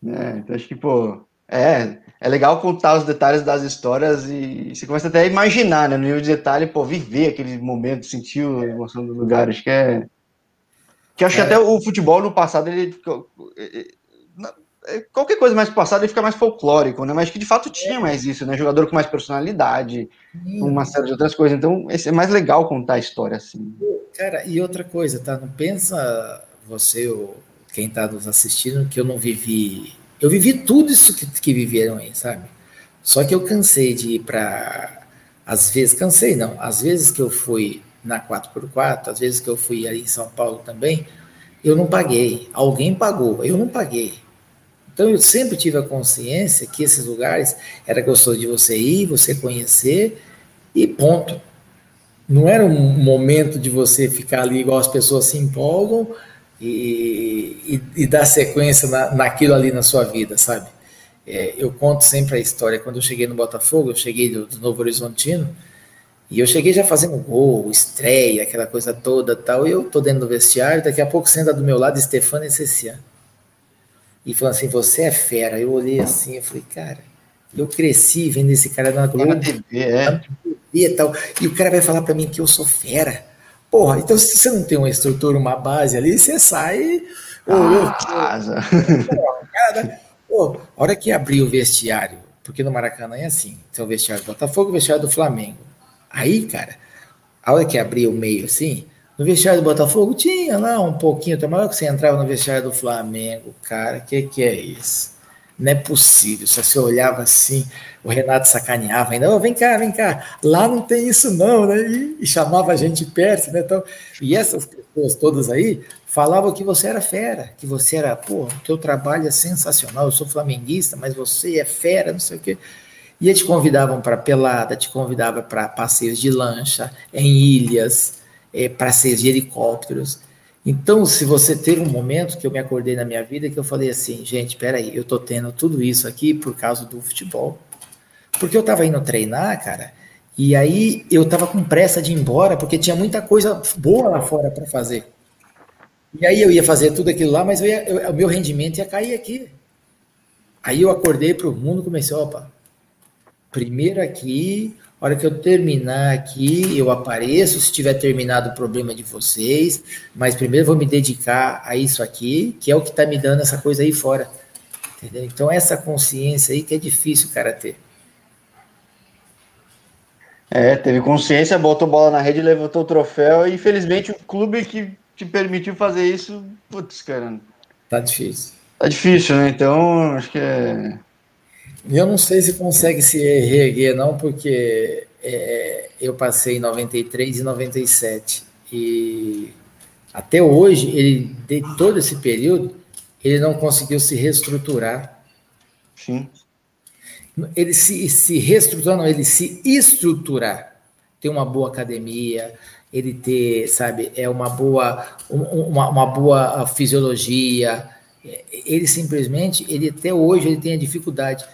É, então acho que, pô, é, é legal contar os detalhes das histórias e você começa até a imaginar, né, no nível de detalhe, pô, viver aquele momento, sentir a emoção do lugar, acho que é... Que acho é. que até o futebol no passado, ele é, qualquer coisa mais passada fica mais folclórico, né? Mas que de fato tinha é. mais isso, né? Jogador com mais personalidade, Sim. uma série de outras coisas. Então, é mais legal contar a história assim. Cara, e outra coisa, tá? Não pensa você ou quem tá nos assistindo que eu não vivi. Eu vivi tudo isso que, que viveram aí, sabe? Só que eu cansei de ir para. Às vezes, cansei não. Às vezes que eu fui na 4x4, às vezes que eu fui ali em São Paulo também, eu não paguei. Alguém pagou, eu não paguei. Então eu sempre tive a consciência que esses lugares era gostoso de você ir, você conhecer e ponto. Não era um momento de você ficar ali igual as pessoas se empolgam e, e, e dar sequência na, naquilo ali na sua vida, sabe? É, eu conto sempre a história. Quando eu cheguei no Botafogo, eu cheguei do, do Novo Horizontino e eu cheguei já fazendo gol, estreia, aquela coisa toda tal. E eu tô dentro do vestiário, daqui a pouco senta do meu lado Stefano e Cecian e falando assim, você é fera. Eu olhei assim, eu falei, cara, eu cresci vendo esse cara na Globo, na TV, é. e tal, e o cara vai falar para mim que eu sou fera. Porra, então se você não tem uma estrutura, uma base ali, você sai. Ah, cara, pô, a hora que abrir o vestiário, porque no Maracanã é assim, tem o vestiário do Botafogo, o vestiário do Flamengo. Aí, cara, a hora que abrir o meio assim, no vestiário do Botafogo tinha lá um pouquinho, tá maior que você entrava no vestiário do Flamengo, cara, que que é isso? Não é possível. Se você olhava assim, o Renato sacaneava ainda, oh, vem cá, vem cá, lá não tem isso não, né? E, e chamava a gente perto, né? Então, e essas pessoas todas aí falavam que você era fera, que você era, pô, o teu trabalho é sensacional, eu sou flamenguista, mas você é fera, não sei o quê. E te convidavam para pelada, te convidavam para passeios de lancha, em ilhas, é, passeios de helicópteros. Então, se você teve um momento que eu me acordei na minha vida que eu falei assim, gente, peraí, eu tô tendo tudo isso aqui por causa do futebol. Porque eu tava indo treinar, cara, e aí eu tava com pressa de ir embora, porque tinha muita coisa boa lá fora para fazer. E aí eu ia fazer tudo aquilo lá, mas ia, eu, o meu rendimento ia cair aqui. Aí eu acordei para o mundo comecei, opa, primeiro aqui, a hora que eu terminar aqui, eu apareço se tiver terminado o problema de vocês, mas primeiro vou me dedicar a isso aqui, que é o que está me dando essa coisa aí fora. Entendeu? Então, essa consciência aí que é difícil o cara ter. É, teve consciência, botou bola na rede, levantou o troféu, e infelizmente o clube que te permitiu fazer isso, putz, cara. Tá difícil. Tá difícil, né? Então, acho que é eu não sei se consegue se reerguer, não, porque é, eu passei em 93 e 97. E até hoje, ele, de todo esse período, ele não conseguiu se reestruturar. Sim. Ele se, se reestruturar, não, ele se estruturar. Ter uma boa academia, ele ter, sabe, é uma boa, uma, uma boa fisiologia. Ele simplesmente, ele até hoje, ele tem a dificuldade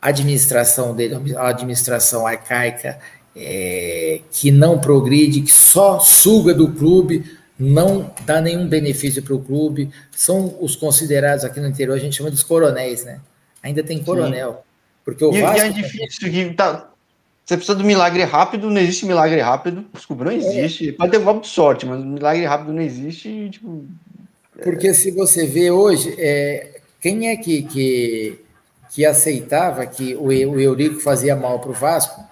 administração dele, a administração arcaica, é, que não progride, que só suga do clube, não dá nenhum benefício para o clube. São os considerados aqui no interior, a gente chama de coronéis, né? Ainda tem coronel. Sim. Porque o e, Vasco... e é difícil que tá, você precisa do milagre rápido, não existe milagre rápido. Desculpa, não é. existe. É. Pode ter um golpe de sorte, mas milagre rápido não existe. Tipo, Porque se você vê hoje, é, quem é que, que que aceitava que o, Eurico fazia mal para o Vasco,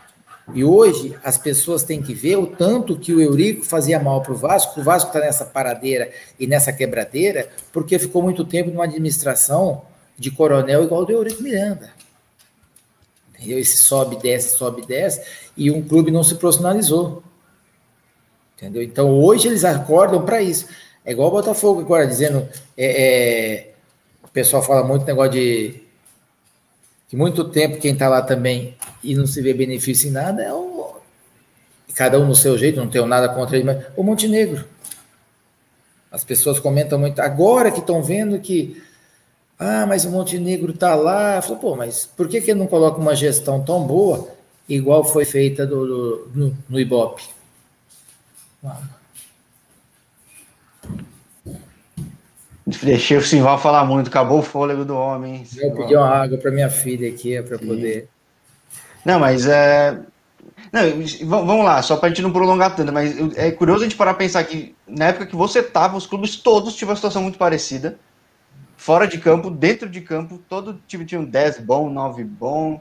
E hoje as pessoas têm que ver o tanto que o Eurico fazia mal para o Vasco, o Vasco está nessa paradeira e nessa quebradeira, porque ficou muito tempo numa administração de coronel igual do Eurico Miranda. Entendeu? Esse sobe, desce, sobe, desce, e um clube não se profissionalizou. Entendeu? Então hoje eles acordam para isso. É igual o Botafogo agora, dizendo. É, é, o pessoal fala muito negócio de. Que muito tempo quem está lá também e não se vê benefício em nada é o. Cada um no seu jeito, não tenho nada contra ele, mas o Montenegro. As pessoas comentam muito. Agora que estão vendo que. Ah, mas o Montenegro está lá. Falo, Pô, mas por que, que ele não coloca uma gestão tão boa, igual foi feita do, do no, no Ibope? Deixei o Simval falar muito, acabou o fôlego do homem. Eu pedi uma água para minha filha aqui, para poder. Não, mas é. Não, vamos lá, só para a gente não prolongar tanto, mas é curioso a gente parar a pensar que na época que você estava, os clubes todos tinham uma situação muito parecida. Fora de campo, dentro de campo, todo time tinha um 10 bom, 9 bom.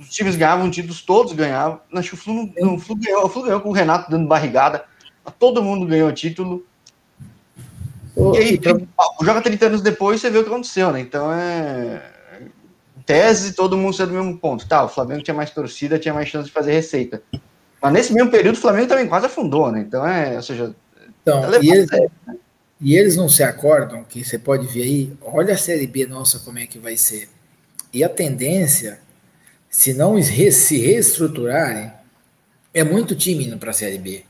Os times ganhavam títulos, todos ganhavam. Acho que o Flu, não, o Flu, ganhou, o Flu ganhou com o Renato dando barrigada. Todo mundo ganhou título. E aí, joga 30 anos depois, você vê o que aconteceu, né? Então é. Tese, todo mundo saiu do mesmo ponto. Tá, o Flamengo tinha mais torcida, tinha mais chance de fazer receita. Mas nesse mesmo período, o Flamengo também quase afundou, né? Então é. Ou seja. Então, é e, eles, né? e eles não se acordam, que você pode ver aí, olha a Série B nossa como é que vai ser. E a tendência, se não se reestruturarem, é muito time indo para a Série B.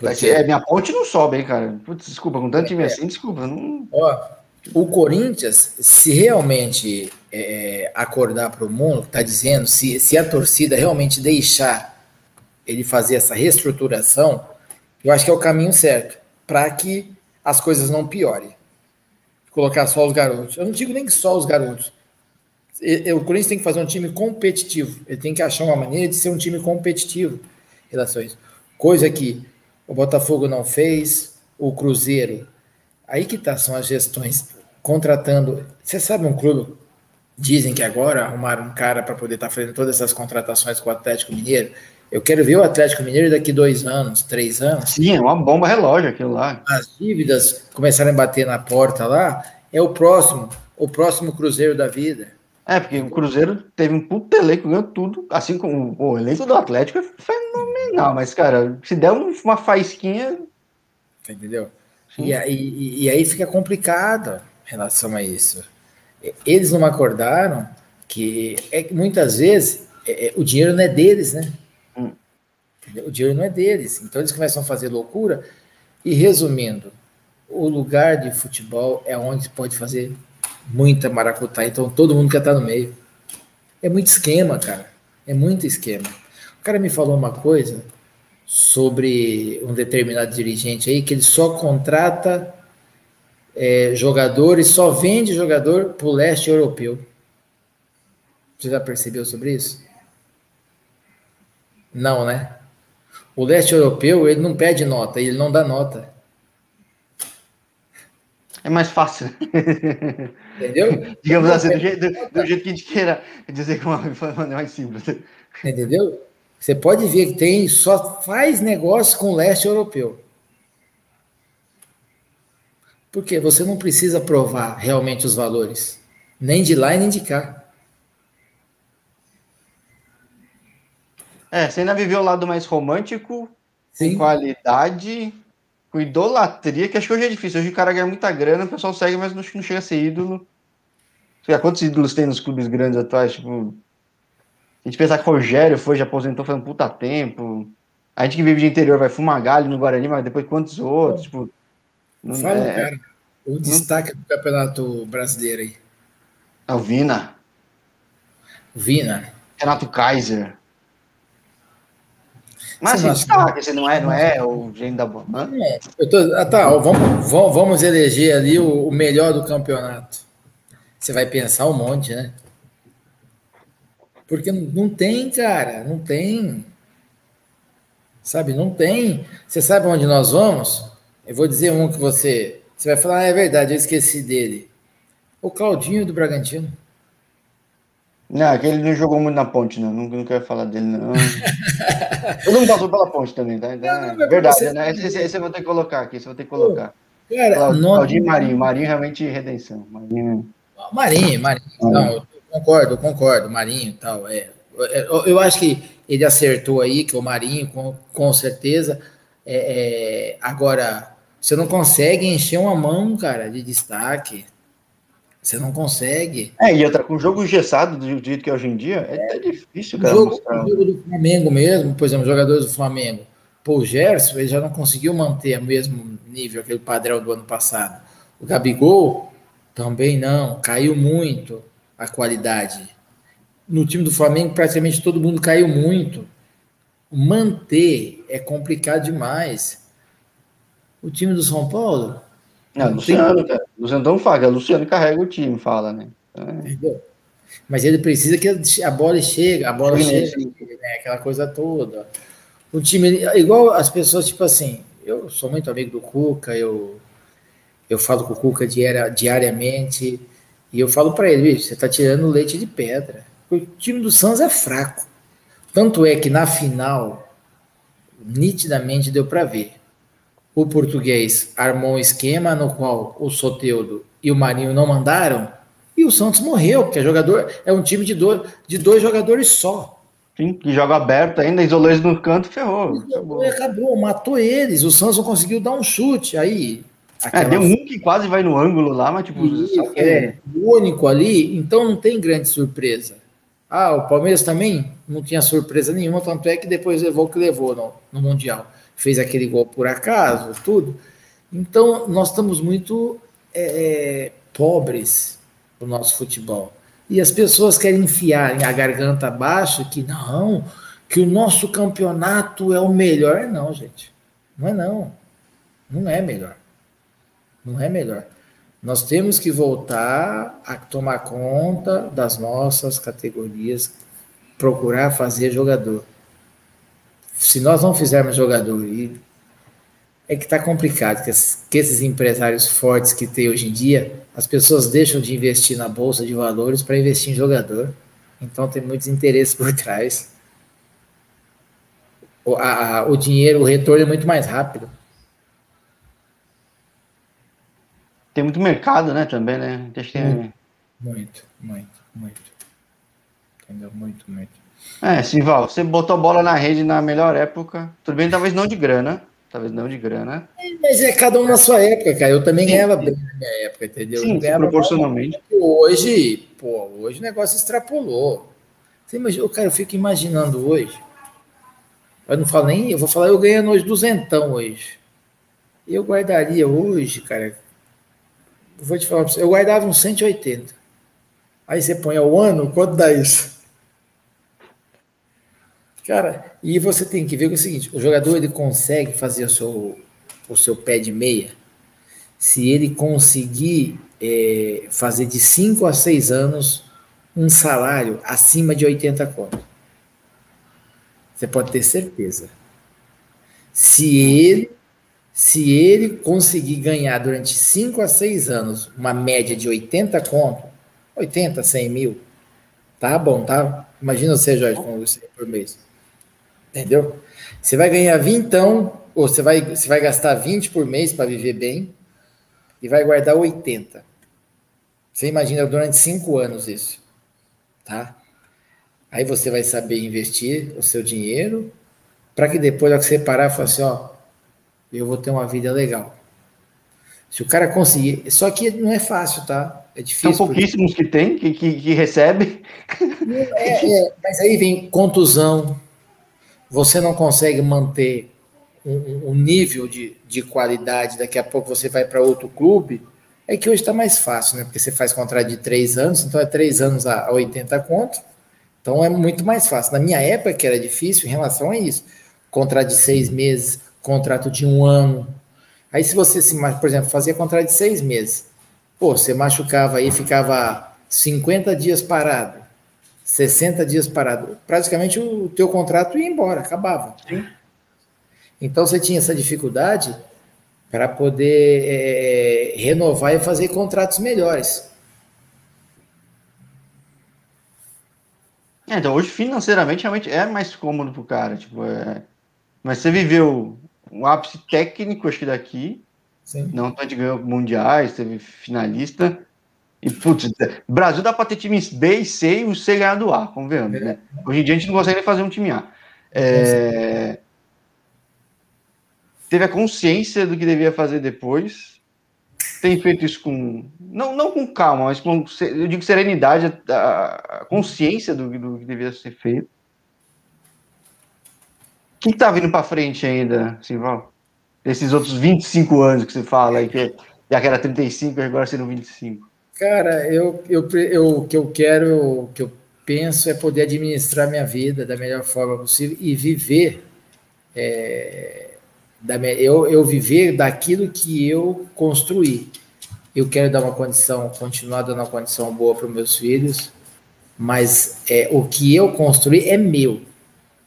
Porque... É, minha ponte não sobe, hein, cara. Putz, desculpa, com tanto time é. assim, desculpa. Não... Ó, o Corinthians, se realmente é, acordar para o mundo, está dizendo, se, se a torcida realmente deixar ele fazer essa reestruturação, eu acho que é o caminho certo para que as coisas não piorem. Colocar só os garotos. Eu não digo nem que só os garotos. O Corinthians tem que fazer um time competitivo. Ele tem que achar uma maneira de ser um time competitivo em relação a isso. Coisa que o Botafogo não fez, o Cruzeiro. Aí que tá, são as gestões contratando. Você sabe um clube? Dizem que agora arrumaram um cara para poder estar tá fazendo todas essas contratações com o Atlético Mineiro. Eu quero ver o Atlético Mineiro daqui dois anos, três anos. Sim, é uma bomba relógio aquilo lá. As dívidas começarem a bater na porta lá, é o próximo, o próximo Cruzeiro da vida. É, porque o Cruzeiro teve um puto elenco, ganhou tudo, assim como o elenco do Atlético é fenomenal, mas, cara, se der uma faísquinha. Entendeu? E, e, e, aí fica complicado em relação a isso. Eles não acordaram que é, muitas vezes é, é, o dinheiro não é deles, né? Hum. O dinheiro não é deles. Então eles começam a fazer loucura. E resumindo, o lugar de futebol é onde pode fazer muita maracutá, então todo mundo quer estar no meio. É muito esquema, cara. É muito esquema. O cara me falou uma coisa sobre um determinado dirigente aí que ele só contrata é, jogadores, só vende jogador para o leste europeu. Você já percebeu sobre isso? Não, né? O leste europeu ele não pede nota, ele não dá nota. É mais fácil. Entendeu? Digamos assim, do jeito, do, do jeito, que a gente queira dizer que uma é mais simples. Entendeu? Você pode ver que tem, só faz negócio com o leste europeu. Porque você não precisa provar realmente os valores, nem de lá e nem de cá. É, você ainda viveu o lado mais romântico, Sim. com qualidade, com idolatria, que acho que hoje é difícil. Hoje o cara ganha muita grana, o pessoal segue, mas que não chega a ser ídolo. Sei lá, quantos ídolos tem nos clubes grandes atuais? Tipo, a gente pensar que o Rogério foi, já aposentou faz um puta tempo. A gente que vive de interior vai fumar galho no Guarani, mas depois quantos outros? Tipo, não, Fala, é... cara. O destaque do campeonato brasileiro aí. É o Vina. Vina. Renato Kaiser. Mas assim, tá, você não é, não é o gênio da bola. É, tô, ah, tá, vamos, vamos, vamos eleger ali o, o, melhor do campeonato. Você vai pensar um monte, né? Porque não tem, cara, não tem. Sabe, não tem. Você sabe onde nós vamos? Eu vou dizer um que você. Você vai falar, ah, é verdade, eu esqueci dele. O Claudinho do Bragantino. Não, aquele não jogou muito na ponte, não. Nunca, não quero falar dele, não. Todo mundo passou pela ponte também, tá? Não, não, verdade, você... né? Esse, esse, esse, eu vou ter que colocar aqui, esse eu vou ter que colocar. Cara, Claudinho não... Marinho. Marinho realmente redenção. Marinho. Marinho, Marinho. Não, eu concordo, eu concordo. Marinho e tal. É. Eu, eu acho que ele acertou aí, que o Marinho, com, com certeza. É, é, agora, você não consegue encher uma mão, cara, de destaque. Você não consegue. É, e outra, com o jogo engessado do jeito que é hoje em dia, é, é difícil, cara. O jogo, o jogo, do Flamengo mesmo, por exemplo, jogadores do Flamengo. Pô, o Gerson, ele já não conseguiu manter o mesmo nível, aquele padrão do ano passado. O Gabigol também não, caiu muito a qualidade. No time do Flamengo, praticamente todo mundo caiu muito. Manter é complicado demais. O time do São Paulo, não, Luciano, tem... Luciano não fala, Luciano carrega o time, fala, né? É. Mas ele precisa que a bola chegue, a bola chegue, né? aquela coisa toda. O time, igual as pessoas, tipo assim, eu sou muito amigo do Cuca, eu, eu falo com o Cuca diária, diariamente, e eu falo para ele, você tá tirando leite de pedra. O time do Santos é fraco. Tanto é que na final, nitidamente deu para ver o português armou um esquema no qual o Soteudo e o Marinho não mandaram, e o Santos morreu, porque é jogador é um time de dois, de dois jogadores só. Sim, que joga aberto ainda, isolou eles no canto, ferrou. Acabou. acabou, matou eles. O Santos não conseguiu dar um chute. Aí. É, deu um que quase vai no ângulo lá, mas tipo. é, o único ali, então não tem grande surpresa. Ah, o Palmeiras também não tinha surpresa nenhuma, tanto é que depois levou o que levou no, no Mundial fez aquele gol por acaso, tudo. Então, nós estamos muito é, é, pobres no nosso futebol. E as pessoas querem enfiar a garganta abaixo que não, que o nosso campeonato é o melhor. Não, gente. Não é não. Não é melhor. Não é melhor. Nós temos que voltar a tomar conta das nossas categorias, procurar fazer jogador se nós não fizermos jogador, e é que está complicado, que, que esses empresários fortes que tem hoje em dia, as pessoas deixam de investir na bolsa de valores para investir em jogador. Então tem muitos interesses por trás. O, a, o dinheiro, o retorno é muito mais rápido. Tem muito mercado, né, também, né? Muito, muito, muito, muito. Entendeu? Muito, muito. É, Simval, você botou a bola na rede na melhor época. Tudo bem, talvez não de grana. Talvez não de grana. Mas é cada um na sua época, cara. Eu também sim, ganhava bem na minha época, entendeu? Sim, proporcionalmente. Hoje, pô, hoje o negócio extrapolou. Você imagina, cara, eu fico imaginando hoje. Eu não falo nem, eu vou falar, eu ganhando hoje duzentão hoje. Eu guardaria hoje, cara. Vou te falar pra você, eu guardava uns 180. Aí você põe ao ano, quanto dá isso? Cara, e você tem que ver que é o seguinte: o jogador ele consegue fazer o seu, o seu pé de meia se ele conseguir é, fazer de 5 a 6 anos um salário acima de 80 conto. Você pode ter certeza. Se ele, se ele conseguir ganhar durante 5 a 6 anos uma média de 80 conto, 80, 100 mil, tá bom, tá? Imagina você, Jorge, com você por mês. Entendeu? Você vai ganhar 20, então, ou você vai, você vai gastar 20 por mês para viver bem e vai guardar 80. Você imagina durante 5 anos isso, tá? Aí você vai saber investir o seu dinheiro para que depois, ao que você parar, falar assim, ó, eu vou ter uma vida legal. Se o cara conseguir, só que não é fácil, tá? É difícil. São pouquíssimos porque... que tem, que, que, que recebe. É, é, mas aí vem contusão, você não consegue manter um, um nível de, de qualidade, daqui a pouco você vai para outro clube, é que hoje está mais fácil, né? Porque você faz contrato de três anos, então é três anos a, a 80 conto, então é muito mais fácil. Na minha época, que era difícil em relação a isso, contrato de seis meses, contrato de um ano. Aí, se você, se, por exemplo, fazia contrato de seis meses, pô, você machucava aí, ficava 50 dias parado. 60 dias parado. Praticamente o teu contrato ia embora, acabava. Sim. Então você tinha essa dificuldade para poder é, renovar e fazer contratos melhores. É, então hoje financeiramente realmente é mais cômodo pro cara, tipo, é... mas você viveu um ápice técnico, acho que daqui, Sim. não tanto ganhou mundiais, teve finalista, e putz, Brasil dá para ter times B e C e o C ganhar do A, convenhamos, é. né? Hoje em dia a gente não consegue nem fazer um time A. É... Teve a consciência do que devia fazer depois, tem feito isso com. Não, não com calma, mas com, eu digo, serenidade, a, consciência do, do que devia ser feito. O que está vindo para frente ainda, Simval? Esses outros 25 anos que você fala aí, que já que era 35, agora sendo 25. Cara, eu, eu, eu, o que eu quero, que eu penso é poder administrar minha vida da melhor forma possível e viver é, da, eu, eu viver daquilo que eu construí. Eu quero dar uma condição, continuar dando uma condição boa para os meus filhos, mas é, o que eu construí é meu.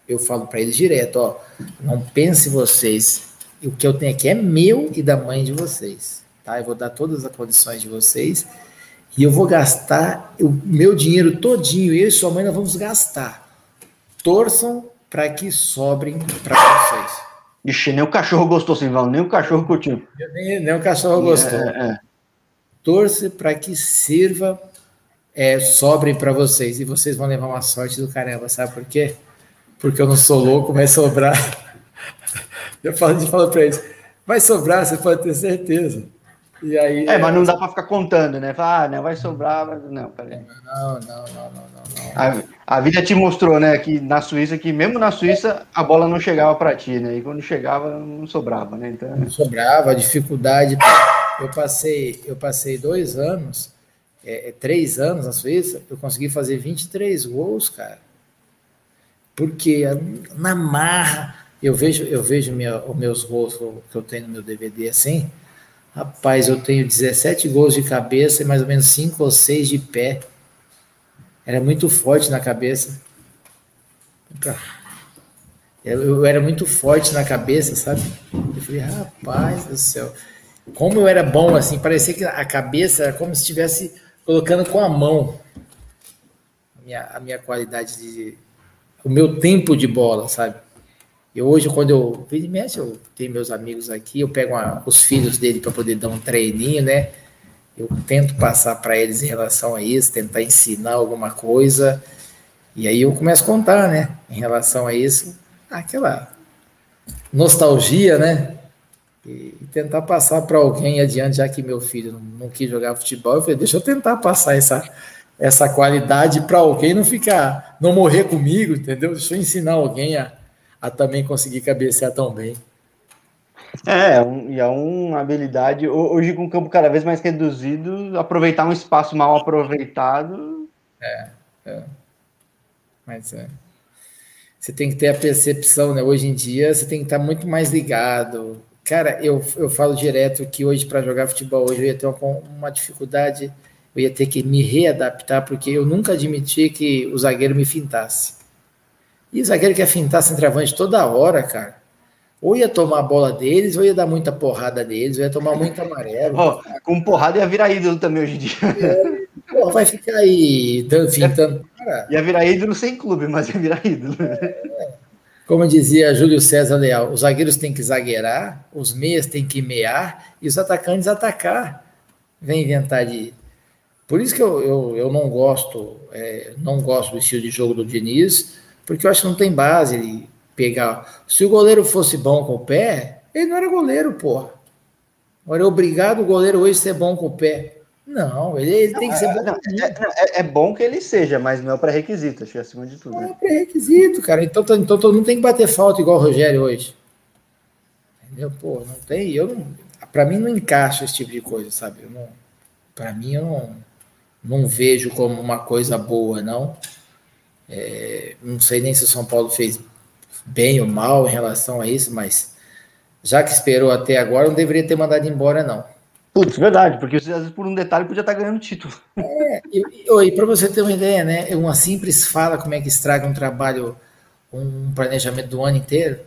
Eu falo para eles direto, ó, não pense vocês, o que eu tenho aqui é meu e da mãe de vocês, tá? Eu vou dar todas as condições de vocês e eu vou gastar o meu dinheiro todinho, eu e sua mãe nós vamos gastar. Torçam para que sobrem para vocês. Ixi, nem o cachorro gostou, Simval, nem o cachorro curtiu. Nem, nem o cachorro gostou. É, é. Torce para que sirva, é, sobre para vocês. E vocês vão levar uma sorte do caramba, sabe por quê? Porque eu não sou louco, vai sobrar. Eu falo, de falo para eles, vai sobrar, você pode ter certeza. E aí, é, mas não dá para ficar contando, né? Fala, ah, não, vai sobrar, mas... não, peraí. Não, não, não, não, não. A, a, vida te mostrou, né, que na Suíça, que mesmo na Suíça, a bola não chegava para ti, né? E quando chegava, não sobrava, né? Então... Não sobrava, a dificuldade. Eu passei, eu passei dois anos, é, é três anos na Suíça, eu consegui fazer 23 gols, cara. Porque na marra, eu vejo, eu vejo minha, os meus gols que eu tenho no meu DVD assim, Rapaz, eu tenho 17 gols de cabeça e mais ou menos 5 ou 6 de pé. Era muito forte na cabeça. Eu, era muito forte na cabeça, sabe? Eu falei, rapaz do céu. Como eu era bom, assim, parecia que a cabeça era como se estivesse colocando com a mão a minha, a minha qualidade de. o meu tempo de bola, sabe? E hoje, quando eu vim mexe, eu tenho meus amigos aqui, eu pego uma, os filhos dele para poder dar um treininho, né? Eu tento passar para eles em relação a isso, tentar ensinar alguma coisa. E aí eu começo a contar, né? Em relação a isso, aquela nostalgia, né? E, tentar passar para alguém adiante, já que meu filho não, não, quis jogar futebol, eu falei, deixa eu tentar passar essa, essa qualidade para alguém não ficar, não morrer comigo, entendeu? Deixa eu ensinar alguém a a também conseguir cabecear tão bem. É, um, e é uma habilidade, hoje com o campo cada vez mais reduzido, aproveitar um espaço mal aproveitado. É, é. Mas é. Você tem que ter a percepção, né? Hoje em dia você tem que estar muito mais ligado. Cara, eu, eu falo direto que hoje para jogar futebol hoje eu ia ter uma, uma dificuldade, eu ia ter que me readaptar, porque eu nunca admiti que o zagueiro me fintasse. E o zagueiro quer fintar centroavante toda hora, cara. Ou ia tomar a bola deles, ou ia dar muita porrada deles, ou ia tomar muito amarelo. oh, com porrada ia virar ídolo também hoje em dia. É, pô, vai ficar aí fintando. Cara. Ia virar ídolo sem clube, mas ia virar ídolo. É, como dizia Júlio César Leal, os zagueiros têm que zagueirar, os meias têm que mear e os atacantes atacar. Vem inventar de. Por isso que eu, eu, eu não gosto, é, não gosto do estilo de jogo do Diniz porque eu acho que não tem base ele pegar. Se o goleiro fosse bom com o pé, ele não era goleiro, porra. Agora é obrigado o goleiro hoje ser bom com o pé. Não, ele, ele não, tem que ser é, bom. Não, é, é, é, bom que ele seja, mas não é pré-requisito, acho que é acima de tudo. Não né? é pré-requisito, cara. Então, então todo mundo tem que bater falta igual o Rogério hoje. Entendeu? Pô, não tem. Eu não, pra mim não encaixa esse tipo de coisa, sabe? Eu não, pra mim eu não, não vejo como uma coisa boa, não. É, não sei nem se o São Paulo fez bem ou mal em relação a isso, mas já que esperou até agora, não deveria ter mandado embora, não. Putz, verdade, porque às vezes por um detalhe podia estar ganhando título. É, e, e para você ter uma ideia, né? Uma simples fala como é que estraga um trabalho, um planejamento do ano inteiro.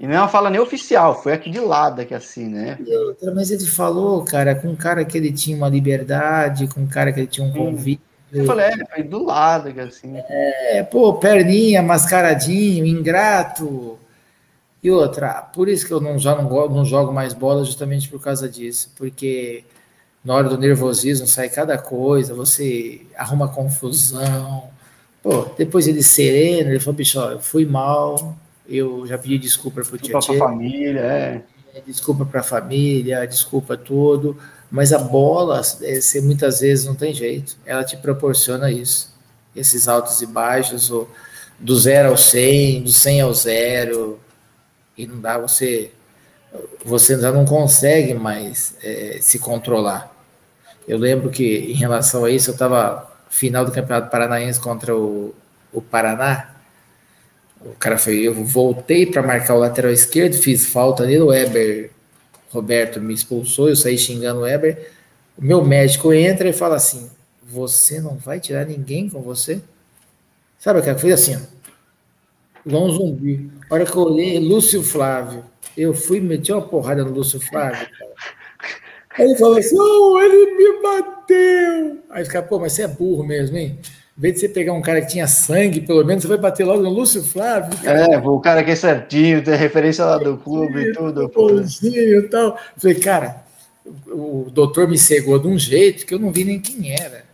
E não é uma fala nem oficial, foi aqui de lado que assim, né? Outra, mas ele falou, cara, com um cara que ele tinha uma liberdade, com um cara que ele tinha um convite Eu falei, é, foi do lado, assim. É, pô, perninha, mascaradinho, ingrato. E outra, por isso que eu não, já não, não jogo mais bola, justamente por causa disso. Porque na hora do nervosismo sai cada coisa, você arruma confusão. Pô, depois ele sereno, ele falou, bicho, ó, eu fui mal, eu já pedi desculpa pro Desculpa pra família, é. é. Desculpa pra família, desculpa tudo. Mas a bola, é, você muitas vezes não tem jeito. Ela te proporciona isso. Esses altos e baixos, do zero ao 100, do 100 ao zero. E não dá, você você já não consegue mais é, se controlar. Eu lembro que em relação a isso, eu estava final do Campeonato Paranaense contra o, o Paraná. O cara foi, eu voltei para marcar o lateral esquerdo, fiz falta ali, o Weber, Roberto me expulsou, eu saí xingando o Weber. O meu médico entra e fala assim: Você não vai tirar ninguém com você? Sabe o que foi assim? Igual um zumbi. A hora que eu olhei, Lúcio Flávio. Eu fui meter uma porrada no Lúcio Flávio. Cara. Aí ele falou assim: Oh, ele me bateu. Aí fica, pô, mas você é burro mesmo, hein? Em vez de você pegar um cara que tinha sangue, pelo menos você vai bater logo no Lúcio Flávio. Cara. É, o cara que é certinho, tem referência lá do clube e tudo. Bonzinho e tal. falei, cara, o doutor me cegou de um jeito que eu não vi nem quem era. Pra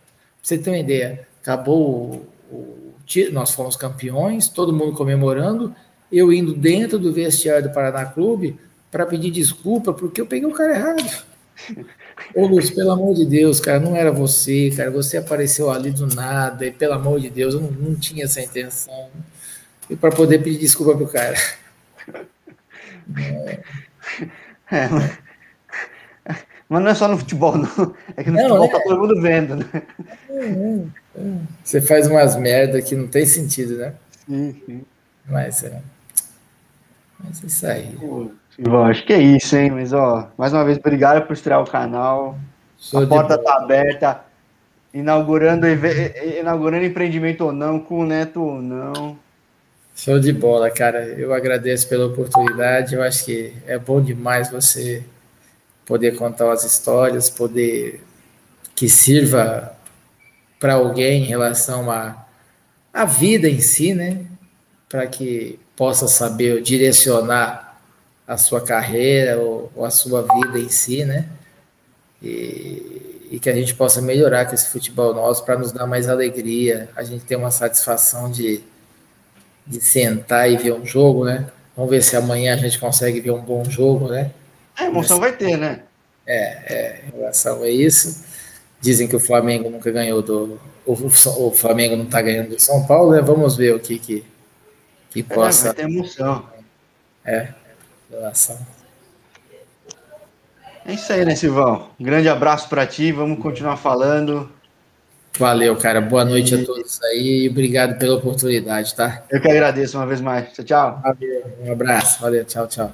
você ter uma ideia, acabou o, o nós fomos campeões, todo mundo comemorando, eu indo dentro do vestiário do Paraná Clube para pedir desculpa porque eu peguei o cara errado. Ô Lúcio, pelo amor de Deus, cara, não era você, cara. Você apareceu ali do nada, e pelo amor de Deus, eu não, não tinha essa intenção. E para poder pedir desculpa pro cara. É. É, mas... mas não é só no futebol, não. É que no não, futebol é... tá todo mundo vendo, né? É, você faz umas merda que não tem sentido, né? Sim, sim. Mas é. Mas é isso aí. Pô. Bom, acho que é isso, hein? Mas, ó, mais uma vez, obrigado por estrear o canal. Show a porta está aberta. Inaugurando, inaugurando empreendimento ou não, com o Neto ou não. Show de bola, cara. Eu agradeço pela oportunidade. Eu acho que é bom demais você poder contar as histórias, poder que sirva para alguém em relação à a, a vida em si, né? Para que possa saber direcionar a sua carreira ou, ou, a sua vida em si, né? E, e, que a gente possa melhorar com esse futebol nosso para nos dar mais alegria, a gente ter uma satisfação de, de sentar e ver um jogo, né? Vamos ver se amanhã a gente consegue ver um bom jogo, né? A emoção Mas, vai ter, né? É, é, em relação a isso. Dizem que o Flamengo nunca ganhou do. O, o Flamengo não está ganhando do São Paulo, né? Vamos ver o que, que, que possa. É, vai ter emoção. É, Doação. É isso aí, né, Silvão? Um grande abraço para ti, vamos continuar falando. Valeu, cara. Boa noite e... a todos aí e obrigado pela oportunidade, tá? Eu que agradeço uma vez mais. Tchau, tchau. Valeu, um abraço. Valeu, tchau, tchau.